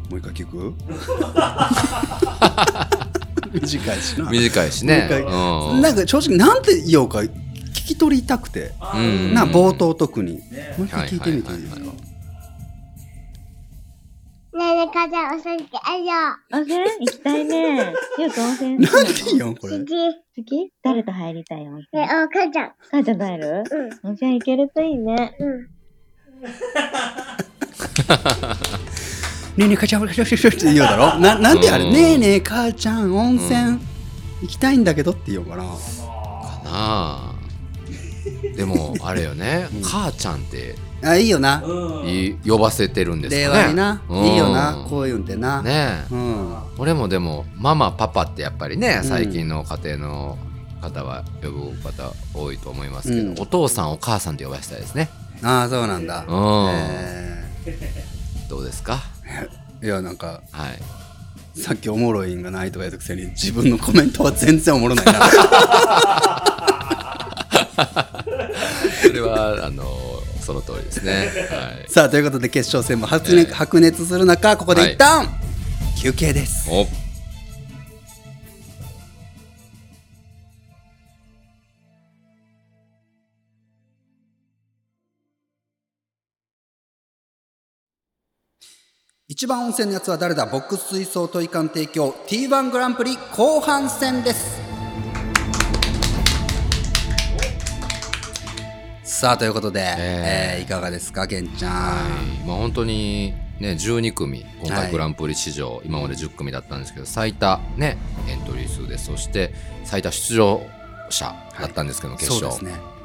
もう一回聞く？短いしな。短いしねもうなんか正直なんて言おうか聞き取りたくて、うんな冒頭特に。もう一回聞いてみていいですか、ねえねえ、母ちゃん、お泉あるよ。温泉行きたいね。ゆうくん温泉好きなのなんて言おうこれ？好。き。好き？誰と入りたい温ねえ、泉お母ちゃん。母ちゃんと入る？温泉行けるといいね。うん。ねえねえ、母ちゃん、母ちゃん、母ちゃんって言うだろ？ななんてあれ、うんねえねえ、母ちゃん、温泉行きたいんだけどって言おうかな。かなあ でも、あれよね、母ちゃんってあ、いいよな。い呼ばせてるんです令かね。和にな。うんいいよな。こういうんってな。ねえ。うん。俺もでも、ママ、パパってやっぱりね、うん最近の家庭の方は呼ぶ方多いと思いますけど、うんお父さん、お母さんって呼ばせたいですね。ああ、そうなんだ。うんえどうですか？ー いや、なんか、はい。さっきおもろいんがないとか言ったくせに自分のコメントは全然おもろないな。それは、あの、その通りですね。はい。さあということで決勝戦も白熱,、白熱する中ここで一旦、休憩です。一番温泉のやつは誰だ？ボックス水槽トイカン提供。T1 グランプリ後半戦です。さあということで、えーいかがですかけんちゃん、まあ本当にね12組今はい。回グランプリ史上、今まで10組だったんですけど最多ねエントリー数ですそして最多出場者だったんですけど、決勝そうですね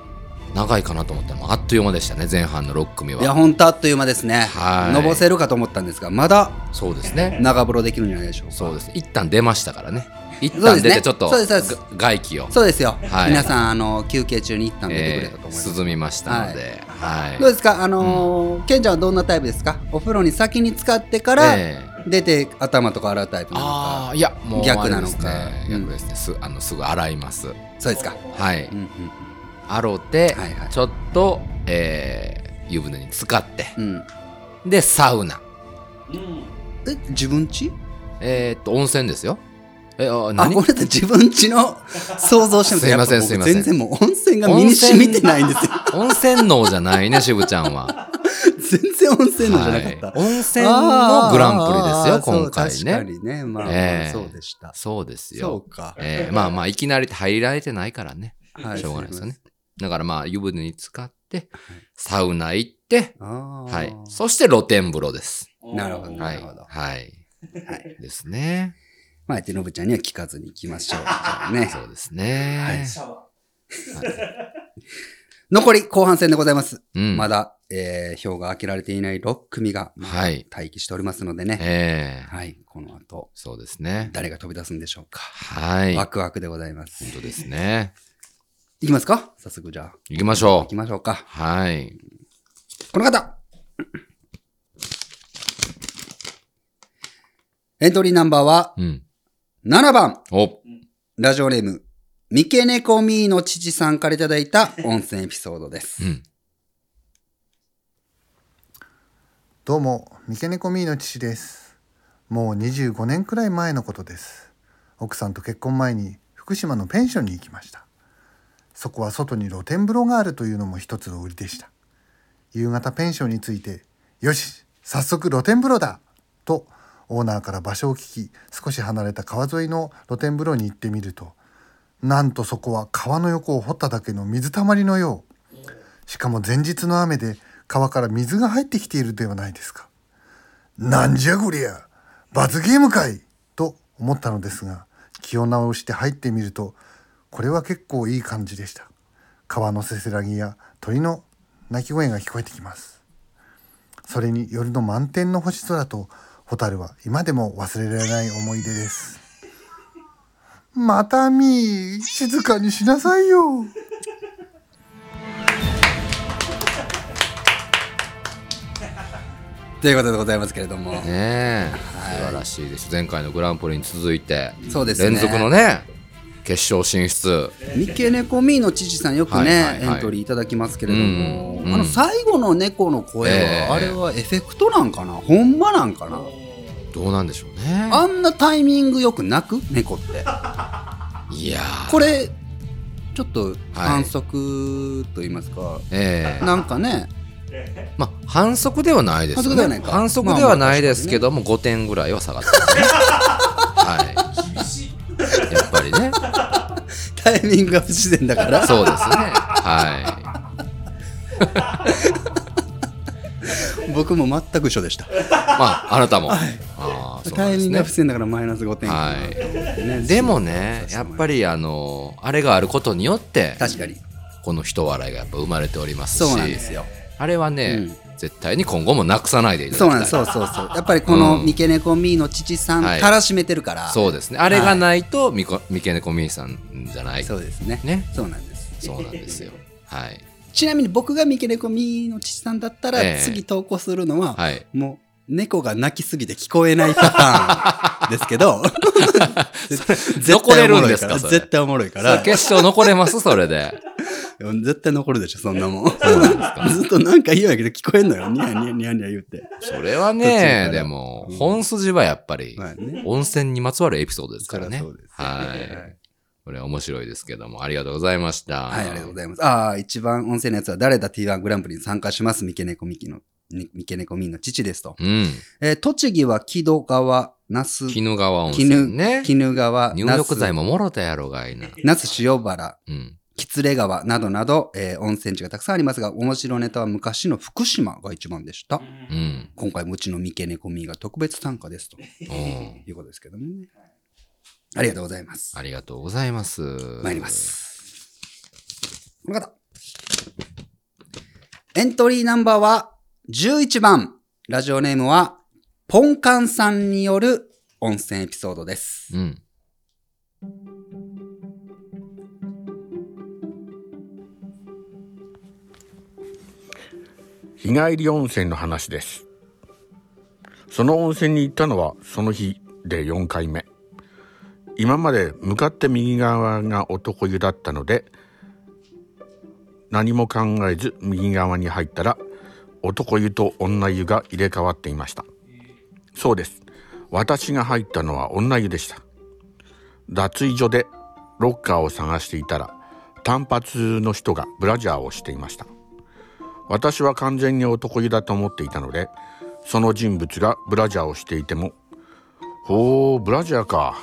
長いかなと思ったらあっという間でしたね前半の6組は。いやほんとあっという間ですね、はい。のぼせるかと思ったんですがまだそうですね。長風呂できるんじゃないでしょうか。そうです。一旦出ましたからね。一旦出てちょっとそうです外気を。そうですよ、はい。皆さんあの休憩中に一旦出てくれたと思います、えー涼みましたので、はい。どうですか？あのーケンちゃんはどんなタイプですか？お風呂に先に使ってから、え出て頭とか洗うタイプなのか。ああいやもう逆なのか。ね。逆ですね。すあのすぐ洗います。そうですか。はい、うんうん洗って、はいはい。ちょっと、えー湯船に浸かってうん。でサウナ。え自分ちえーっと温泉ですよ。えああ何？これだ自分ちの想像してます すいませんすいません。全然もう温泉が身に染みてないんですよ。温泉脳じゃないね渋ちゃんは。全然温泉のじゃなかった、はい。温泉のグランプリですよあー今回ね。確かにね。まあ、ええ。そうでした。そうですよ。そうか。えーまあまあいきなり入られてないからね、はいしょうがないですよねだからまあ湯船に浸かってサウナ行ってはい。そして露天風呂です。なるほどなはい。るほど。はい。はい。ですね。まあ、あえてのぶちゃんには聞かずに行きましょう。じゃあね。そうですね、残り後半戦でございます。うん。まだ、えー、票が開けられていない6組が、まあはい。待機しておりますのでね。ええ。はい。この後、そうですね。誰が飛び出すんでしょうか。はい。ワクワクでございます。本当ですねいきますか？早速じゃあ。行きましょう行きましょうか。はいこの方エントリーナンバーは、うん7番、おラジオネーム、三毛猫ミーの父さんからいただいた温泉エピソードです。うんどうも、三毛猫ミーの父です。もう25年くらい前のことです。奥さんと結婚前に福島のペンションに行きました。そこは外に露天風呂があるというのも一つの売りでした。夕方ペンションについて、よし、早速露天風呂だとオーナーから場所を聞き、少し離れた川沿いの露天風呂に行ってみると、なんとそこは川の横を掘っただけの水たまりのよう。しかも前日の雨で川から水が入ってきているではないですか。なんじゃこりゃ罰ゲームかいと思ったのですが気を直して入ってみるとこれは結構いい感じでした。川のせせらぎや鳥の鳴き声が聞こえてきます。それに夜の満天の星空と蛍は今でも忘れられない思い出です。またみー静かにしなさいよ。ということでございますけれども。ねえ、素晴らしいです。前回のグランプリに続いて。そうですね。連続のね決勝進出。三毛猫ミーの父さんよくね、はいはいはい。エントリーいただきますけれども、うんうんあの最後の猫の声は、ええ。あれはエフェクトなんかな？ほんまなんかな？どうなんでしょうね。あんなタイミングよく鳴く猫って。いやー。これちょっと反則と言いますか、ええ。なんかね。まあ反則ではないですよね。反則ではないか。反則ではないですけども5点ぐらいは下がってますね。はいやっぱりね。タイミングが不自然だから。そうですね。は僕も全く一緒でした。いまああなたも、ああそうなタイミングが不自然だからマイナス5点はい、でもねやっぱりあのあれがあることによって確かに。この人笑いがやっぱ生まれておりますし。そうなんですよ。あれはね、絶対に今後もなくさないでいたそうだきたい。なんですそうそうそう。やっぱりこのうん。三毛猫ミーの父さんはい。たらしめてるから、そうですね。あれがないと三毛猫みーさんじゃない。そうですね。ね。そうなんです。そうなんですよ。はい。ちなみに僕が三毛猫ミーの父さんだったら、ええ。次投稿するのは、はい。もう猫が泣きすぎて聞こえないパターンですけど残れるんですか絶対おもろいから決勝残れますそれで 絶対残るでしょそんなもんずっとなんか言うんやけど聞こえんのよニヤニヤニヤニヤ言ってそれはねらでも本筋はやっぱり温泉にまつわるエピソードですからねそうですはいこれは面白いですけどもありがとうございましたはい、ありがとうございます。ああ、一番温泉のやつは誰だ T1 グランプリに参加します。三毛猫ミキの、み三毛猫ミーの父ですと。うんえー栃木は木戸川、那須、鬼怒川温泉ね鬼怒川、入浴剤ももろたやろがいな那須塩原、うん喜連川などなど、えー温泉地がたくさんありますが、面白ネタは昔の福島が一番でした。うん今回もうちの三毛猫ミーが特別参加ですと。いうことですけどもね。ありがとうございます。ありがとうございます参ります。この方。エントリーナンバーは11番。ラジオネームはポンカンさんによる温泉エピソードです。うん。日帰り温泉の話です。その温泉に行ったのはその日で4回目。今まで向かって右側が男湯だったので何も考えず右側に入ったら男湯と女湯が入れ替わっていましたそうです。私が入ったのは女湯でした。脱衣所でロッカーを探していたら単発の人がブラジャーをしていました。私は完全に男湯だと思っていたのでその人物がブラジャーをしていても「ほうブラジャーか。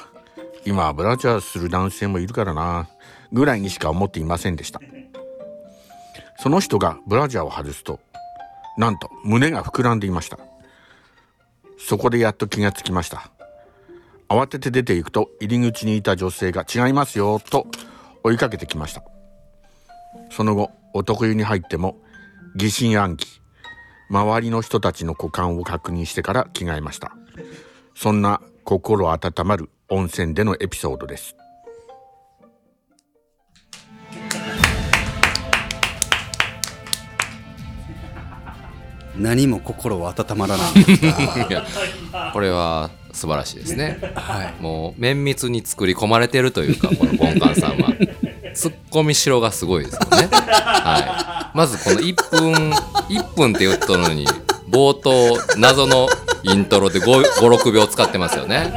今ブラジャーする男性もいるからな」ぐらいにしか思っていませんでした。その人がブラジャーを外すとなんと胸が膨らんでいました。そこでやっと気がつきました。慌てて出て行くと入り口にいた女性が違いますよと追いかけてきました。その後男湯に入っても疑心暗鬼周りの人たちの股間を確認してから着替えました。そんな心温まる温泉でのエピソードです。何も心は温まらない いやこれは素晴らしいですね。はいもう綿密に作り込まれてるというか、このボンカンさんは。ツッコミしろがすごいですよね。はい。まずこの1分、1分って言ったのに、冒頭、謎のイントロで5、5 6秒使ってますよね。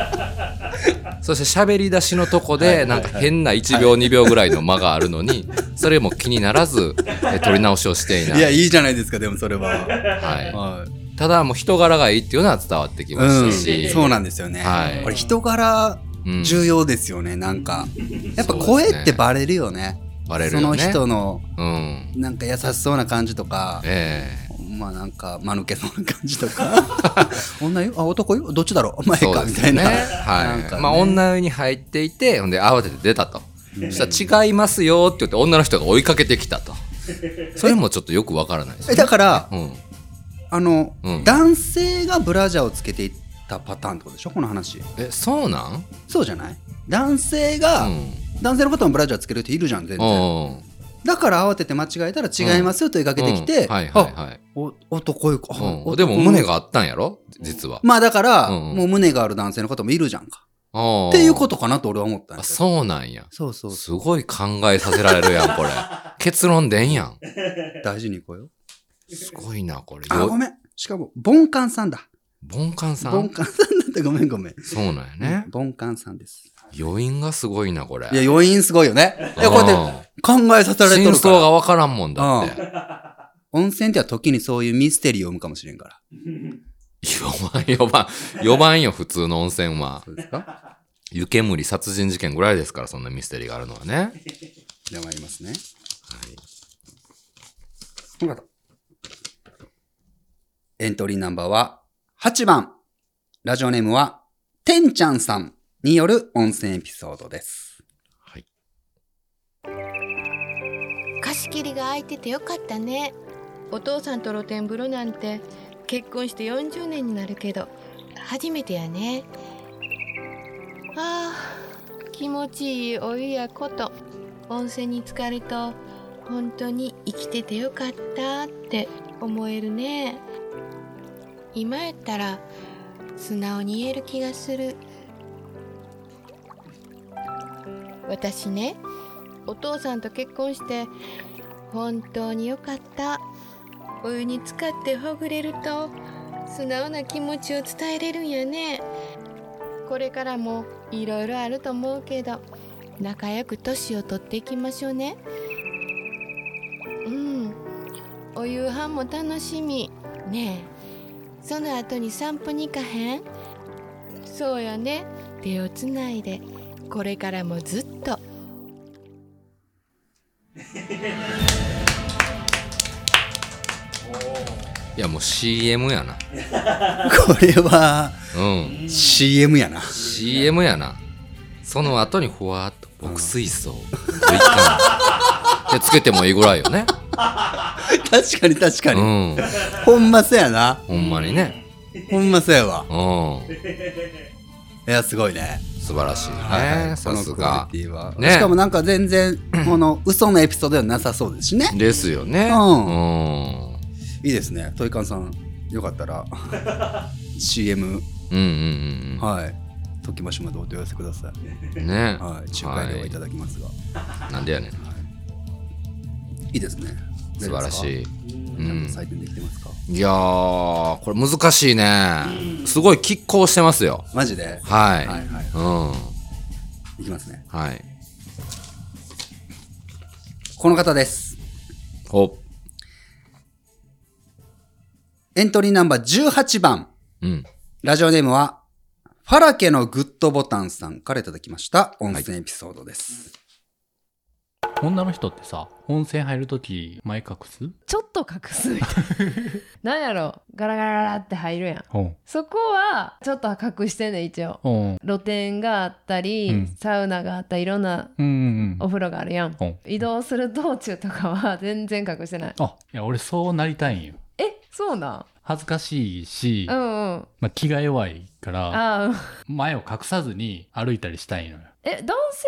そして喋り出しのとこで、なんか変な1秒、2秒ぐらいの間があるのに、それも気にならず、え撮り直しをしていない。いやいいじゃないですかでもそれは。はい。ただもう人柄がいいっていうのは伝わってきましたし、うん、そうなんですよね、はい。これ人柄重要ですよね、なんか。やっぱ声ってバレるよね。バレるよね。その人のうん。なんか優しそうな感じとか、えまあなんか間抜けそうな感じとか。女よ？あ男よ？どっちだろう？前かみたいな。はい。なね。まあ、女湯に入っていて、ほんで慌てて出たと。そしたら違いますよって言って女の人が追いかけてきたと。それもちょっとよくわからないですね。えだから、うん。あの、うん。男性がブラジャーをつけていったパターンってことでしょ？この話。えそうなん？そうじゃない？男性が、男性の方もブラジャーつける人いるじゃん全然。だから慌てて間違えたら違いますよと言いかけてきて、うん。はいはいはい。お男よか、あうん。男。でも胸があったんやろ？実は。まあだから、うんもう胸がある男性の方もいるじゃんか。っっていうことかなと俺は思ったんあですよ。そうなんや。そうそうすごい考えさせられるやん、これ。結論出んやん。大事にいこうよ。すごいな、これ。あ、ごめん。しかも、ボンカンさんだ。ボンカンさん？ボンカンさんだってごめんごめん。そうなんやね。ボンカンさんです。余韻がすごいな、これ。いや、余韻すごいよね。いや、こうやって考えさせられてるから。真相がわからんもんだって。うん温泉っては時にそういうミステリーを生むかもしれんから。4番、4番、4番よ、普通の温泉は。そうですか？湯煙殺人事件ぐらいですから、そんなミステリーがあるのはね。では参りますね。はい。わかったエントリーナンバーは8番。ラジオネームは、てんちゃんさんによる温泉エピソードです。貸し切りが空いててよかったねお父さんと露天風呂なんて結婚して40年になるけど初めてやね。あー気持ちいいお湯やこと温泉に浸かると本当に生きててよかったって思えるね。今やったら素直に言える気がする。私ねお父さんと結婚して本当によかった。お湯に浸かってほぐれると素直な気持ちを伝えれるんやね。これからもいろいろあると思うけど仲良く年を取っていきましょうね。うん。お夕飯も楽しみ。ねえ。その後に散歩に行かへん？そうやね。手をつないで。これからもずっと。いや、もう CM やな。これは、うん。CM やな。CM やな。その後にふわっと牧水槽。といかんで、つけてもいいぐらいよね。確かに確かに。うん。ほんまそうやな。ほんまにね。ほんまそうやわ。うん。いや、すごいね。素晴らしいはいね。さすが。ねしかもなんか全然、この嘘のエピソードではなさそうですしね。ですよね。うんうん。いいですね。トイカンさん、よかったら CM うんうんうんはい。時増までお問い合わせください。ね。はい。仲介料はいただきますが、なんでやねん。い。いですね。素晴らしい。ちゃん。と採点できてますか、いやーこれ難しいね。すごい拮抗してますよ。マジで？はい。はいはいうん。いきますね。はい。この方です。ほエントリーナンバー18番。うん。ラジオネームはファラケのグッドボタンさんからいただきました。温泉エピソードです、女の人ってさ温泉入るとき前隠す？ちょっと隠すみたいな。なんやろ？ガラガラガラって入るやん。ほうそこはちょっと隠してんねん一応。露店があったり、うん。サウナがあったりいろんなうんうんうん。お風呂があるやん。ほう移動する道中とかは全然隠してない。あいや俺そうなりたいんよ。えそうなん。恥ずかしいし、うんうん。まあ、気が弱いからあー前を隠さずに歩いたりしたいのよ。え男性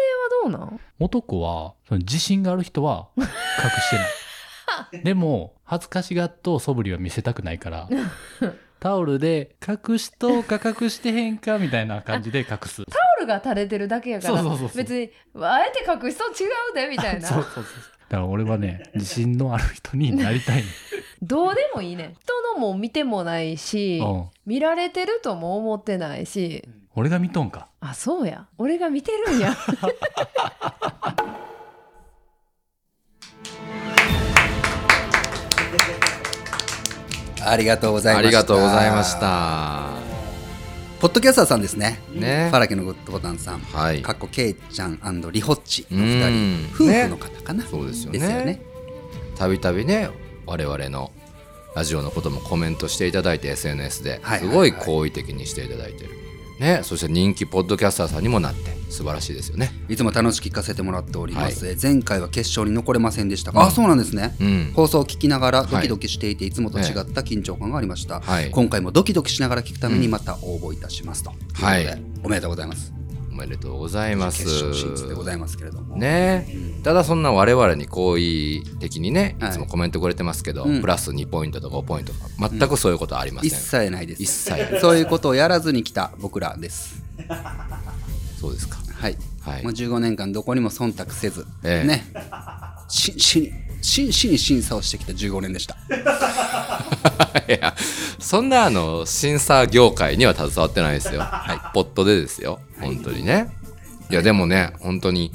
はどうなん？男はその自信がある人は隠してない。でも恥ずかしがっと素振りは見せたくないから タオルで隠しとうか隠してへんかみたいな感じで隠す。タオルが垂れてるだけやからそうそうそうそう。別にあえて隠しそう違うでみたいな。そうそうそうだから俺はね 自信のある人になりたいの。どうでもいいね。ん人のも見てもないしうん。見られてるとも思ってないし。俺が見とんか。あそうや。俺が見てるんや。ありがとうございました。ありがとうございましたポッドキャスターさんですね。ね。ファラケのグッドボタンさん。はい。かっこケイちゃんリホッチ。のうん。二人。夫婦の方かな、そうですよね。たびたびね我々のラジオのこともコメントしていただいて SNS で。はい。すごい好意的にしていただいてる、ねそして人気ポッドキャスターさんにもなって素晴らしいですよね。いつも楽しく聞かせてもらっております、はえ前回は決勝に残れませんでした。が、うん。あそうなんですね、うん。放送を聞きながらドキドキしていて、い、つもと違った緊張感がありました、はい。今回もドキドキしながら聞くためにまた応募いたしますと、はい。とうことでおめでとうございますおめでとうございます。決勝進出でございますけれども。ね。ただそんな我々に好意的にねはい。いつもコメントくれてますけど、うん。プラス2ポイントとか5ポイントとか全くそういうことはありません、一切ないです。一切そういうことをやらずに来た僕らです。そうですか。はい、はい。もう15年間どこにも忖度せず、ええ。ね。真摯に真摯に審査をしてきた15年でした。いやそんなあの審査業界には携わってないですよ、はい、ポットでですよ本当にね。いやでもね本当に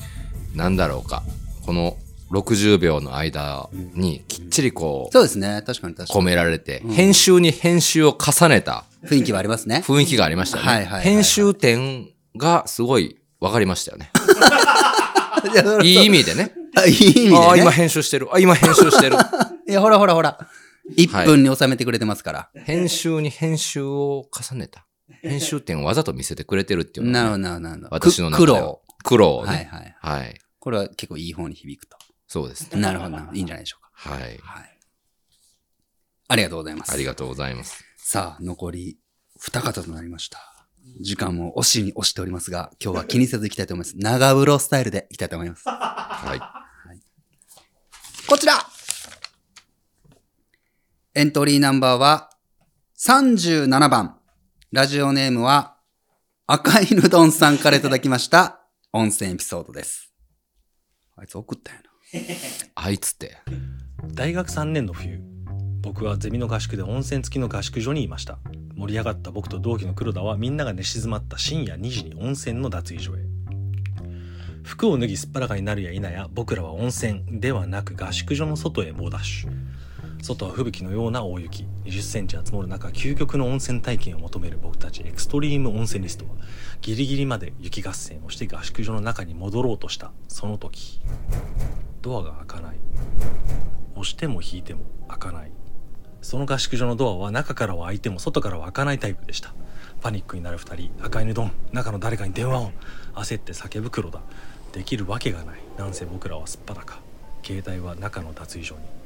何だろうか。この60秒の間にきっちりこうそうですね。確かに確かに。込められて、うん。編集に編集を重ねた。雰囲気はありますね。雰囲気がありましたよね、はいはいはい編集点がすごい分かりましたよね。いい意味でね。あいい意味でね。ああ今編集してる。あ今編集してる。いやほらほらほら。1分に収めてくれてますから、編集に編集を重ねた編集点をわざと見せてくれてるっていうのなるほどなるほどなるほど。私の苦労。苦労をね。はいはいはい。これは結構いい方に響くと。そうですね。なるほどなるほど。いいんじゃないでしょうか。はい。ありがとうございます。ありがとうございます。さあ残り2方となりました。時間も押しに押しておりますが今日は気にせずいきたいと思います。長風呂スタイルでいきたいと思います。はい。こちら。エントリーナンバーは37番。ラジオネームは赤犬丼さんからいただきました温泉エピソードです。あいつ送ったよな。あいつって大学3年の冬僕はゼミの合宿で温泉付きの合宿所にいました盛り上がった僕と同期の黒田はみんなが寝静まった深夜2時に温泉の脱衣所へ服を脱ぎすっぱらかになるや否や僕らは温泉ではなく合宿所の外へ猛ダッシュ外は吹雪のような大雪。20センチ積もる中究極の温泉体験を求める僕たちエクストリーム温泉リストはギリギリまで雪合戦をして合宿所の中に戻ろうとした。その時ドアが開かない。押しても引いても開かない。その合宿所のドアは中からは開いても外からは開かないタイプでした。パニックになる2人赤犬ドン中の誰かに電話を。焦って叫ぶ黒だできるわけがない。なんせ僕らはすっぱだか携帯は中の脱衣所に。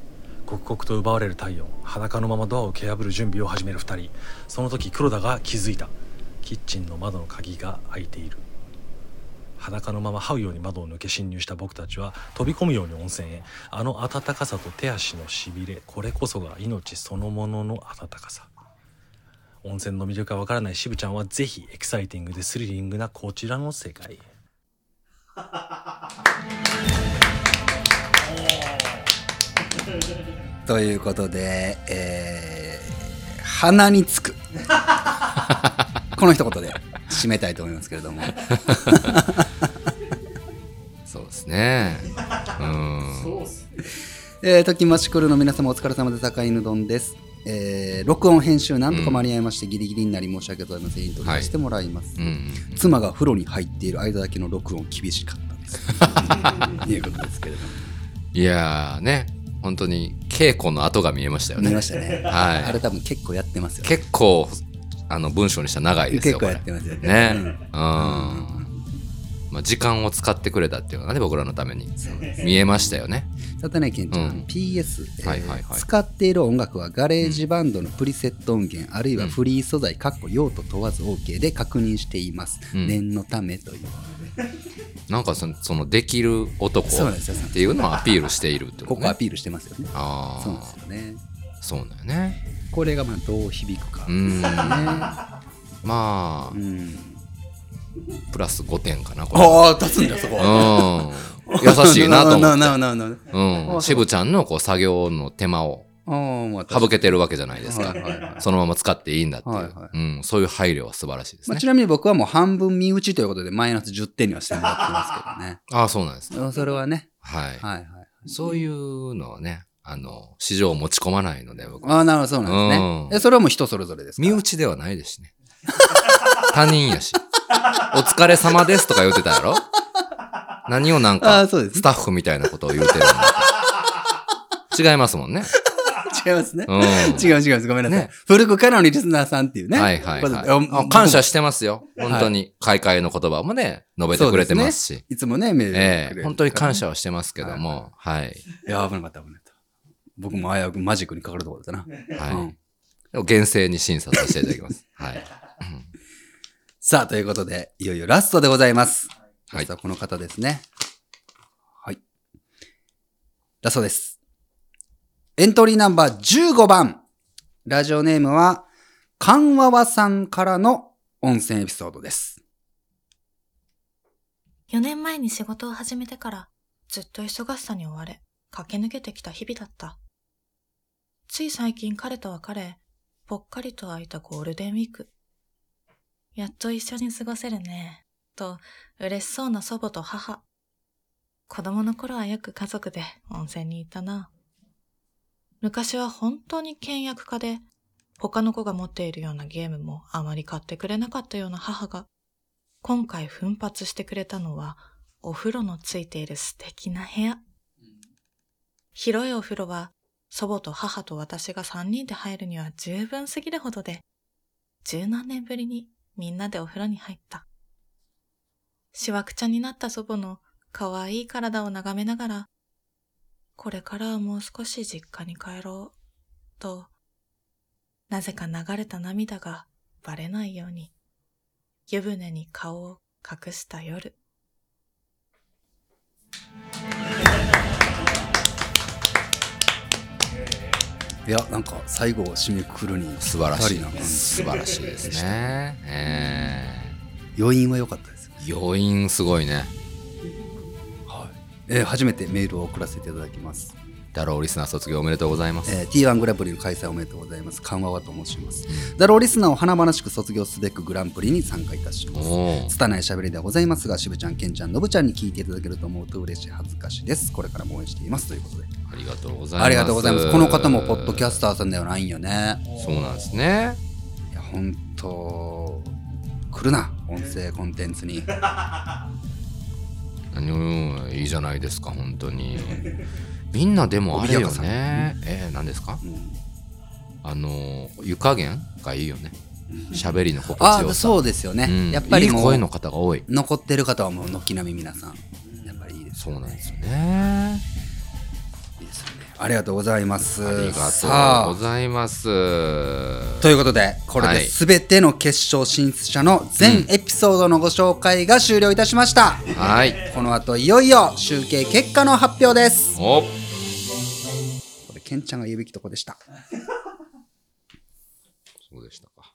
刻々と奪われる体温裸のままドアを蹴破る準備を始める2人。その時黒田が気づいた。キッチンの窓の鍵が開いている。裸のまま這うように窓を抜け侵入した僕たちは飛び込むように温泉へ。あの暖かさと手足のしびれこれこそが命そのものの暖かさ。温泉の魅力がわからない渋ちゃんはぜひエキサイティングでスリリングなこちらの世界へ。ということで、えー、鼻につく。この一言で締めたいと思いますけれども。そうですね。うん。そうっすえー、ときましくるの皆様お疲れ様です。赤犬丼です。えー、録音編集なんとか間に合いまして、ギリギリになり申し訳ございません。取り出してもらいます、うんうん妻が風呂に入っている間だけの録音厳しかったです。いうことですけれども。いやーね、本当に稽古の跡が見えましたよね。見えましたねはい。あれ多分結構やってますよね結構、あの、文章にしたら長いですよ。結構やってますよねね。ううんん。まあ、時間を使ってくれたっていうのがね、僕らのために。見えましたよね。さてね、ケンちゃん、うん PS、えーはいはいはい使っている音楽はガレージバンドのプリセット音源、あるいはフリー素材、かっこ用途問わず OK で確認しています。うん念のためという。なんかその、そのできる男っていうのをアピールしているってことね。ここアピールしてますよね。ああ。そうなんですよね。そうだよね。これがまあどう響くかね。ん。まあ、プラス5点かな、こああ立つんだそこうん。優しいなと思って。うん。渋ちゃんのこう作業の手間を省けてるわけじゃないですかはいはいはい。そのまま使っていいんだっていう。はいはうん。そういう配慮は素晴らしいですまあ、ね。ちなみに僕はもう半分身内ということでマイナス10点にはしてもらってますけどね。ああ、そうなんですね。それはね。はい。はいはい。そういうのはね、あの、市場を持ち込まないので、僕はああ、なるほど、そうなんですね。えそれはもう人それぞれですか？身内ではないですしね。他人やし。お疲れ様ですとか言ってたやろ？何をなんあか、スタッフみたいなことを言うてるの違いますもんね。違いますね。うん違う違うごめんなさい。ね古くからのリスナーさんっていうね。はいはいはい。感謝してますよ。本当に。開会の言葉もね、述べてくれてますし。すねいつもね、メールくれるええからね本当に感謝はしてますけども、はい。いや、危なかった、危なかった。僕も危うくマジックにかかるところだったな。はい。うんでも厳正に審査させていただきます。はい。さあ、ということで、いよいよラストでございます。はいこの方ですね。はい。ラストです。エントリーナンバー15番。ラジオネームは、かんわわさんからの温泉エピソードです。4年前に仕事を始めてからずっと忙しさに追われ、駆け抜けてきた日々だった。つい最近彼と別れ、ぽっかりと空いたゴールデンウィーク。やっと一緒に過ごせるね、と嬉しそうな祖母と母。子供の頃はよく家族で温泉に行ったな。昔は本当に倹約家で、他の子が持っているようなゲームもあまり買ってくれなかったような母が、今回奮発してくれたのは、お風呂のついている素敵な部屋。広いお風呂は、祖母と母と私が三人で入るには十分すぎるほどで、十何年ぶりにみんなでお風呂に入った。しわくちゃになった祖母の可愛い体を眺めながら、これからはもう少し実家に帰ろう、と、なぜか流れた涙がバレないように、湯船に顔を隠した夜。いや、なんか最後を締めくくるに素晴らしいな感じ素晴らしいですね。え余韻は良かったです。え余韻すごいね。えー初めてメールを送らせていただきます。ダローリスナー卒業おめでとうございます。えー T1 グランプリの開催おめでとうございます。緩和はと申します。ダローリスナーを華々しく卒業すべくグランプリに参加いたします。拙い喋りではございますが、渋ちゃん、ケンちゃん、ノブちゃんに聞いていただけると思うと嬉しい、恥ずかしいです。これからも応援しています。ということで。ありがとうございます。ありがとうございます。この方もポッドキャスターさんではないんよね。そうなんですね。いや、本当来るな、音声コンテンツに。何をいいじゃないですか、本当に。みんなでもあれよね。えー、何ですか、あの、湯加減がいいよね。喋りの心地よさ。そうですよね。うんやっぱりもういい声の方が多い。残ってる方はもう軒並み皆さん。やっぱりいいです、そうなんですよね。ありがとうございます。ありがとうございます。ということで、これで全ての決勝進出者の全エピソードのご紹介が終了いたしました。うん、はい。この後、いよいよ集計結果の発表です。おこれ、ケンちゃんが言うべきとこでした。そうでしたか。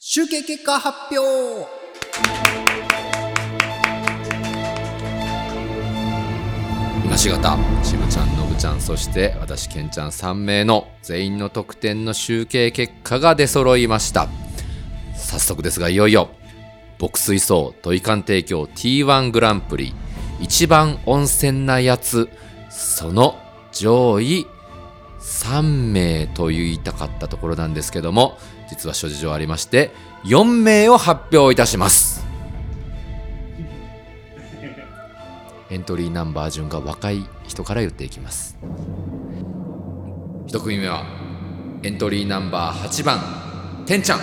集計結果発表今しがたしぶちゃんのぶちゃんそして私けんちゃん3名の全員の得点の集計結果が出揃いました。早速ですがいよいよ牧水槽トイカン提供 T1 グランプリ一番温泉なやつその上位3名と言いたかったところなんですけども実は諸事情ありまして4名を発表いたします。エントリーナンバー順が若い人から言っていきます。一組目はエントリーナンバー8番てんちゃん。あ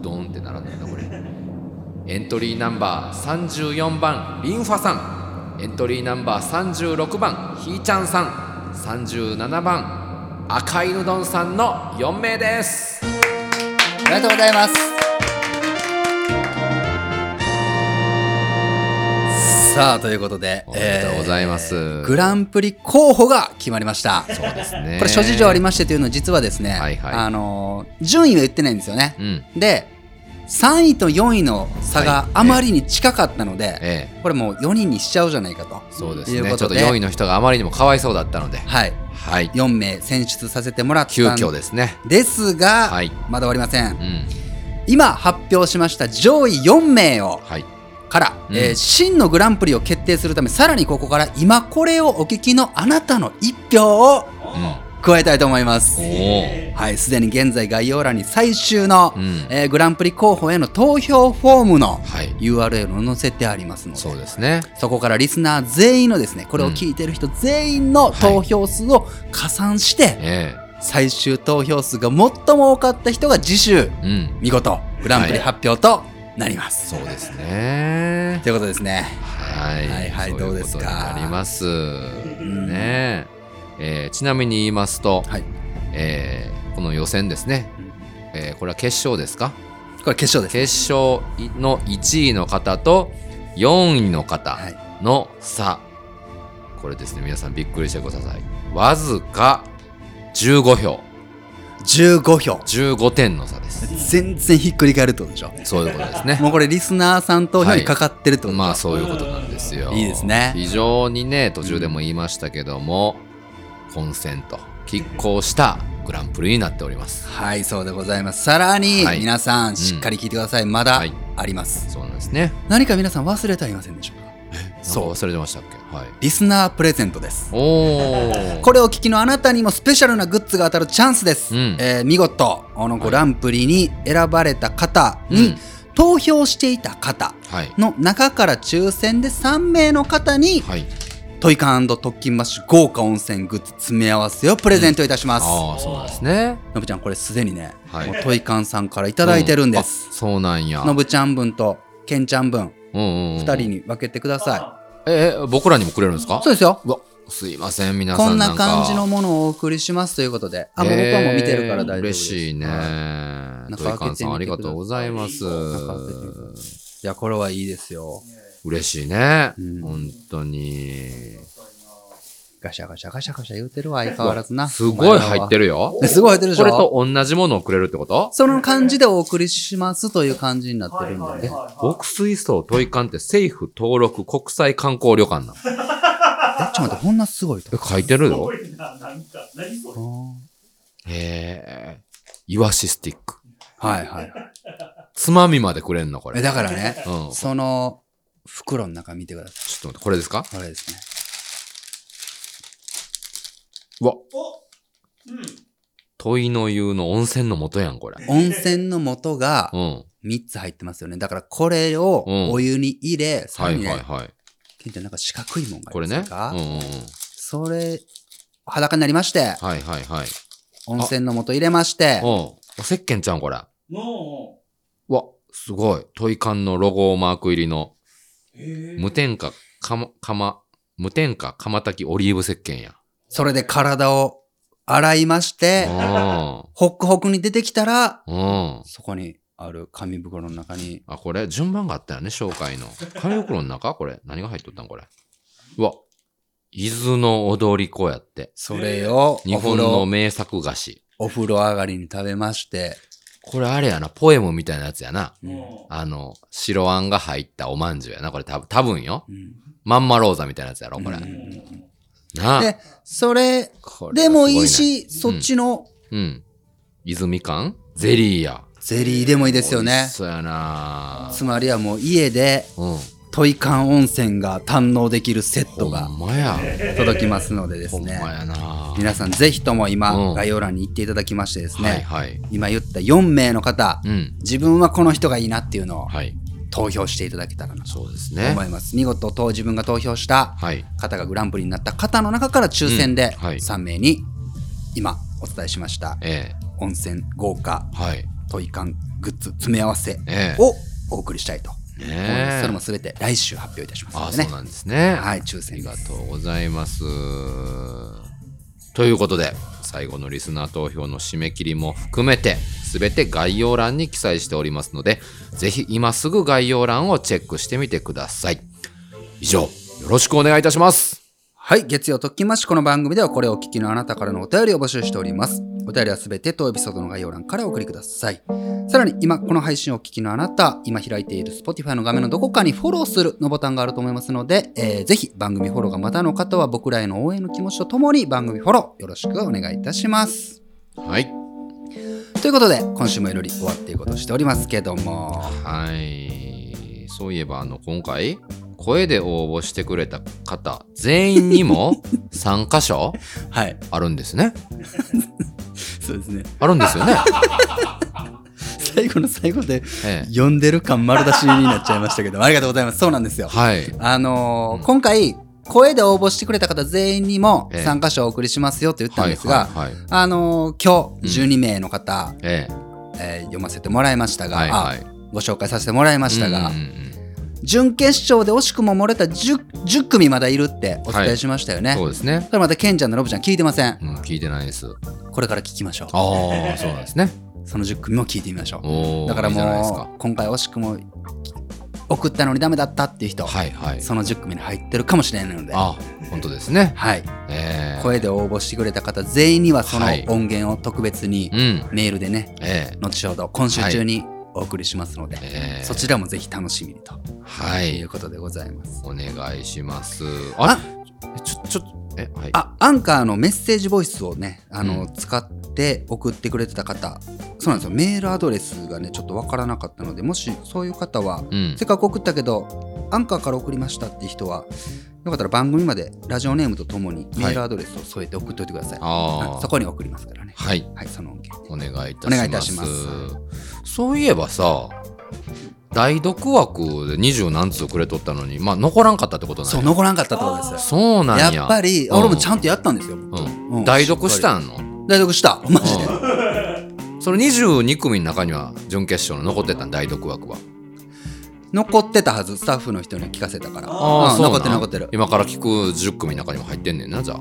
ドーンってならないなこれ。エントリーナンバー34番リンファさん。エントリーナンバー36番ひーちゃんさん。37番赤いぬどんさんの4名です。ありがとうございます。さあということでおめでとうございます、えーグランプリ候補が決まりました。そうですね。これ諸事情ありましてというのは実はですね、はいはい。あのー順位は言ってないんですよね、うん。で3位と4位の差がはい。あまりに近かったので、えこれもう4人にしちゃうじゃないかとそうですね。ちょっとことで4位の人があまりにもかわいそうだったので。はい、はい、4名選出させてもらったん急遽ですね。ですが、はい。まだ終わりません、うん。今発表しました上位4名をはいから、うん。えー真のグランプリを決定するためさらにここから今これをお聞きのあなたの一票を加えたいと思います、はいすでに現在概要欄に最終の、ん。えーグランプリ候補への投票フォームのはい。URL を載せてありますので、そうですね。そこからリスナー全員のですねこれを聞いてる人全員の投票数を加算して、え最終投票数が最も多かった人が次週、えうん。見事グランプリ発表となります、そうですね。ということですね。はい。はいはいどうですかなります。ね。えーちなみに言いますと、えーこの予選ですね、えーこれは決勝ですか？これ決勝です。決勝の1位の方と4位の方の差、これですね。皆さんびっくりしてください。わずか15票15票。15点の差です。全然ひっくり返るってことでしょ？そういうことですね。もうこれリスナーさん投票にかかってるってこと。でしょまあそういうことなんですよ。いいですね。非常にね途中でも言いましたけども、混戦と拮抗したグランプリになっております。はいそうでございます。さらに、はい。皆さんしっかり聞いてください、まだあります、そうなんですね。何か皆さん忘れてはいませんでしょうか？そう。忘れてましたっけ？はい。リスナープレゼントです。おおこれをお聞きのあなたにもスペシャルなグッズが当たるチャンスです、うん。えー見事。このグランプリに選ばれた方に、投票していた方はい。の中から抽選で3名の方に、はい。トイカン特勤マッシュ豪華温泉グッズ詰め合わせをプレゼントいたします、ああそうなんですね。のぶちゃんこれすでにね、はい。もう土肥館さんからいただいてるんです、うんあそうなんや。のぶちゃん分とけんちゃん分。うんうんうん2人に分けてくださええ僕らにもくれるんですか？そうですよ。すいません皆いこん。さんな感じのものをお送りしますということで。あもう僕はもう見てるから大丈夫です、嬉しいね。中トイカンさんありがとうございます。い。やこれはいいですよ。嬉しいね、本当にガシャガシャガシャガシャ言うてるわ相変わらずな。すごい入ってるよ。すごい入ってるでしょ？これと同じものをくれるってこと？その感じでお送りしますという感じになってるんでね。牧水槽トイカンって政府登録国際観光旅館なの？え、ちょっと待って、こんなすごいと。え書いてるよ。なんか、何それ。へえイワシスティック。はいはい。つまみまでくれんのこれ。え、だからね、うん。その袋の中見てください。ちょっと待ってこれですか？これですね。うわうん。問いの湯の温泉の素やんこれ。温泉の素がうん。3つ入ってますよね。だからこれをうん。お湯に入れ、さはいらにね、はいはいケンちゃんなんか四角いもんがあこれねりますかうんうんうん。それ、裸になりまして、はいはいはい。温泉の素入れまして、うん。石鹸ちゃんこれ。のう。わすごい。トイカンのロゴマーク入りの。無添加かまかま無添加釜炊きオリーブ石鹸やそれで体を洗いまして、うんホックホクに出てきたら、うんそこにある紙袋の中に、あ、これ、順番があったよね、紹介の。紙袋の中？これ。何が入っとったんこれ？うわ。伊豆の踊り子やって。それを日本の名作菓子。お風呂上がりに食べまして、これあれやな、ポエムみたいなやつやな。あの、白あんが入ったおまんじゅうやな。これ多分、多分よ。まんまローザみたいなやつやろ、これ。なあ。で、それでもいいし、そっちの、うん。泉館？ゼリーや。ゼリーでもいいですよね。そうやな。つまりはもう家で、トイカン温泉が堪能できるセットが届きますのでですね。皆さんぜひとも今、概要欄に行っていただきましてですね、今言った4名の方、自分はこの人がいいなっていうのを、投票していただけたらなとね。思います。見事と自分が投票した方がグランプリになった方の中から抽選で3名に今お伝えしました、温泉豪華トイカングッズ詰め合わせをお送りしたいと思います。それもすべて来週発表いたしますのでね。あそうなんですね。はい、抽選ありがとうございます。ということで、最後のリスナー投票の締め切りも含めて、全て概要欄に記載しておりますので、ぜひ今すぐ概要欄をチェックしてみてください。以上、よろしくお願いいたします。はい、月曜ときましこの番組ではこれをお聞きのあなたからのお便りを募集しております。お便りはすべて当エピソードの概要欄からお送りください。さらに今この配信をお聞きのあなた、今開いている Spotify の画面のどこかにフォローするのボタンがあると思いますので、えーぜひ番組フォローがまだの方は僕らへの応援の気持ちとともに番組フォローよろしくお願いいたします。はい。ということで今週もいろり終わっていこうとしておりますけども。はい。そういえば、あの、今回、声で応募してくれた方、全員にも3箇所はい。あるんですね。そうですね。あるんですよね。最後の最後で、ええ読んでる感丸出しになっちゃいましたけど、ありがとうございます。そうなんですよ。はい。あのー今回、声で応募してくれた方全員にもええ参加者をお送りしますよって言ったんですが、はいあのー今日12名の方、ええー読ませてもらいましたが、はいはいあご紹介させてもらいましたが、うんうんうん準決勝で惜しくも漏れた 10, 10組まだいるってお伝えしましたよね。はいそうですねそれまたケンちゃんのロブちゃん聞いてません。うん、聞いてないです。これから聞きましょう。ああ、そうなんですね。その10組も聞いてみましょおう。ーだからもう、今回惜しくも送ったのにダメだったっていう人、はいはい。その10組に入ってるかもしれないので、あ、本当ですね。はい。えー声で応募してくれた方全員にはそのはい音源を特別にうんメールでね、ええ後ほど今週中にお送りしますので、ええそちらもぜひ楽しみにとはい。いうことでございます。お願いします。あ、えちょ、ちょ、え、はい。あ、アンカーのメッセージボイスをね、あの、使って送ってくれてた方、そうなんですよ。メールアドレスがね、ちょっとわからなかったので、もしそういう方は、うんせっかく送ったけど、アンカーから送りましたっていう人は、よかったら番組までラジオネームとともにメールアドレスを添えて送っておいてください。あーあそこに送りますからね。はい。はい、その。お願いいたします。お願いいたしますそういえばさ、大読枠で二十何通くれとったのに、まあ残らんかったってことなんそう、残らんかったってことです。そうなんや。やっぱり、うん俺もちゃんとやったんですよ。うん。代読したんの？代読した。マジで。その22組の中には準決勝の残ってたん代読枠は。残ってたはず、スタッフの人に聞かせたから。ああ、うん残ってる残ってる。今から聞く10組の中にも入ってんねんな、じゃ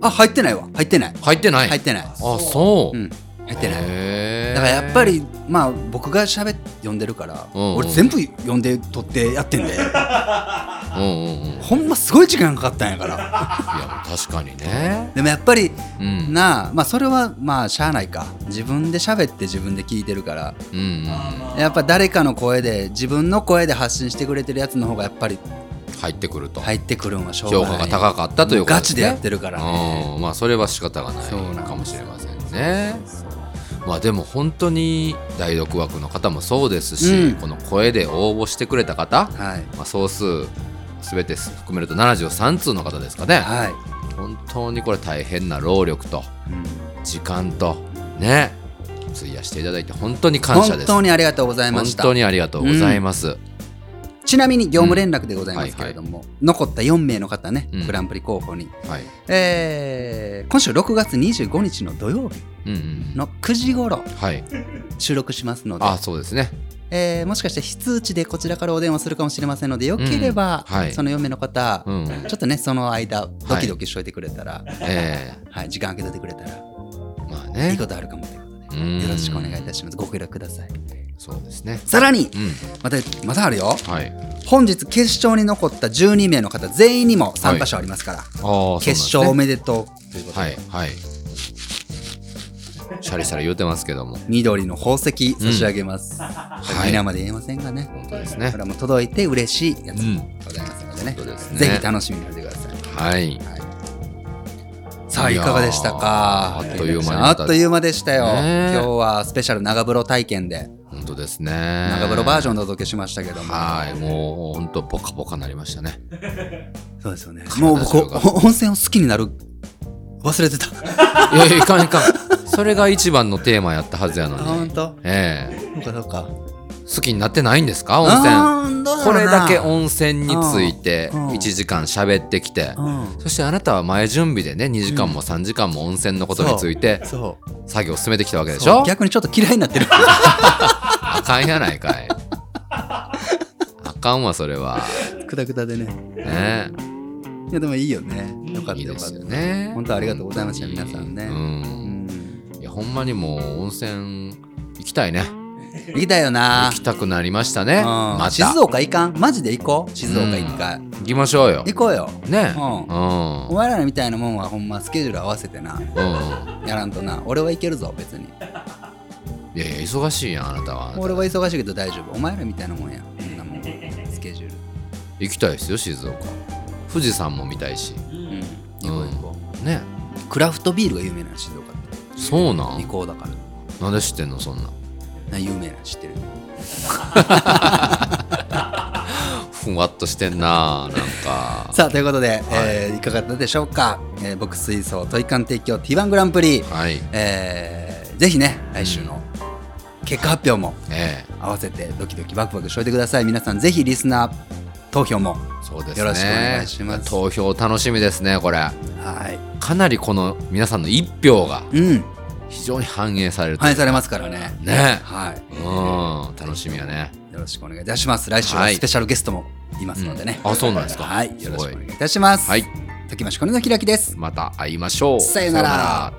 あ。あ、入ってないわ。入ってない。入ってない入ってない。あ、そう。うん。入ってない。へだからやっぱり、まあ僕が喋って読んでるから、うんうん俺全部読んで撮ってやってんで、うんうんうん。ほんますごい時間かかったんやから。いや、確かにね。でもやっぱり、うんなあ、まあそれはまあしゃあないか。自分で喋って自分で聞いてるから、うんうんうん。やっぱ誰かの声で、自分の声で発信してくれてるやつの方がやっぱり入ってくると。入ってくるんはしょう。評価が高かったということガチでやってるからね。うんまあそれは仕方がないかもしれませんね。まあでも本当に代読枠の方もそうですし、うん。この声で応募してくれた方、はい。まあ、総数全て含めると73通の方ですかね、はい。本当にこれ大変な労力と時間とね費やしていただいて本当に感謝です。本当にありがとうございました。本当にありがとうございます、ちなみに業務連絡でございますけれども、残った4名の方ね、グランプリ候補に、はい。えー今週6月25日の土曜日の9時頃、はい。収録しますので、あそうですね。えーもしかして非通知でこちらからお電話するかもしれませんのでよければ、うんはい。その4名の方、うん。ちょっとねその間ドキドキしといてくれたら、えはい、時間空けといてくれたら、まあね。いいことあるかもということで、うん。よろしくお願いいたします。ご協力くださいそうですね。さらに、うん。またまたあるよ、はい。本日決勝に残った12名の方全員にも参加賞ありますから、あーそうなんですね。決勝おめでとうということで、はいはい。シャリシャリ言うてますけども。緑の宝石差し上げます。はい。皆まで言えませんがね。本当ですね。これも届いて嬉しいやつございますのでね。そうですね。ぜひ楽しみにしてください。はい。さあ、いかがでしたか？あっという間にあっという間でしたよ。ねえ。今日はスペシャル長風呂体験で、ですね。長風呂バージョンでお届けしましたけども。はい。もう本当ポカポカなりましたね。そうですよね。もう僕、お温泉を好きになる、忘れてた。いやいや、いかんいかん。それが一番のテーマやったはずやのに。あ本当ええそうかそうか。好きになってないんですか？温泉。これだけ温泉についてうん1時間喋ってきて、うんそしてあなたは前準備でね、2時間も3時間も温泉のことについてそ作業を進めてきたわけでしょ？そう逆にちょっと嫌いになってる。あかんやないかい。あかんわ、それは。くだくだでね。ねいや、でもいいよね。よかったよかった。よね。本当ありがとうございました、皆さんね。うん。いや、ほんまにもう温泉行きたいね。行きたいよな行きたくなりましたね。うんまた。静岡行かん？マジで行こう？静岡一回。行きましょうよ。行こうよ。ねうん。うん。お前らみたいなもんはほんまスケジュール合わせてな。うん。やらんとな。俺は行けるぞ、別に。いやいや、忙しいやん、あなたは。俺は忙しいけど大丈夫。お前らみたいなもんや。こんなもん。スケジュール。行きたいですよ、静岡。富士山も見たいし。うん。行こう行こう。ね。クラフトビールが有名なの静岡って。そうなん？行こうだから。なんで知ってんの、そんな。な有名なの知ってる。ふわっとしてんななんか。さあということで、いえーいかがだったでしょうか、えー僕水槽トイカン提供 T1 グランプリ、はいえーぜひね来週の結果発表もえ合わせてドキドキワクワクしておいてください。皆さんぜひリスナー投票もそうですね。よろしくお願いします。投票楽しみですね、これ。はい。かなりこの皆さんの一票がうん。非常に反映される。反映されますからね。ね。はい。うん、楽しみやね。よろしくお願いいたします。来週ははい。スペシャルゲストもいますのでね、あ、そうなんですか。はい。よろしくお願いいたします。はい。時増これのひらきです。また会いましょう。さよなら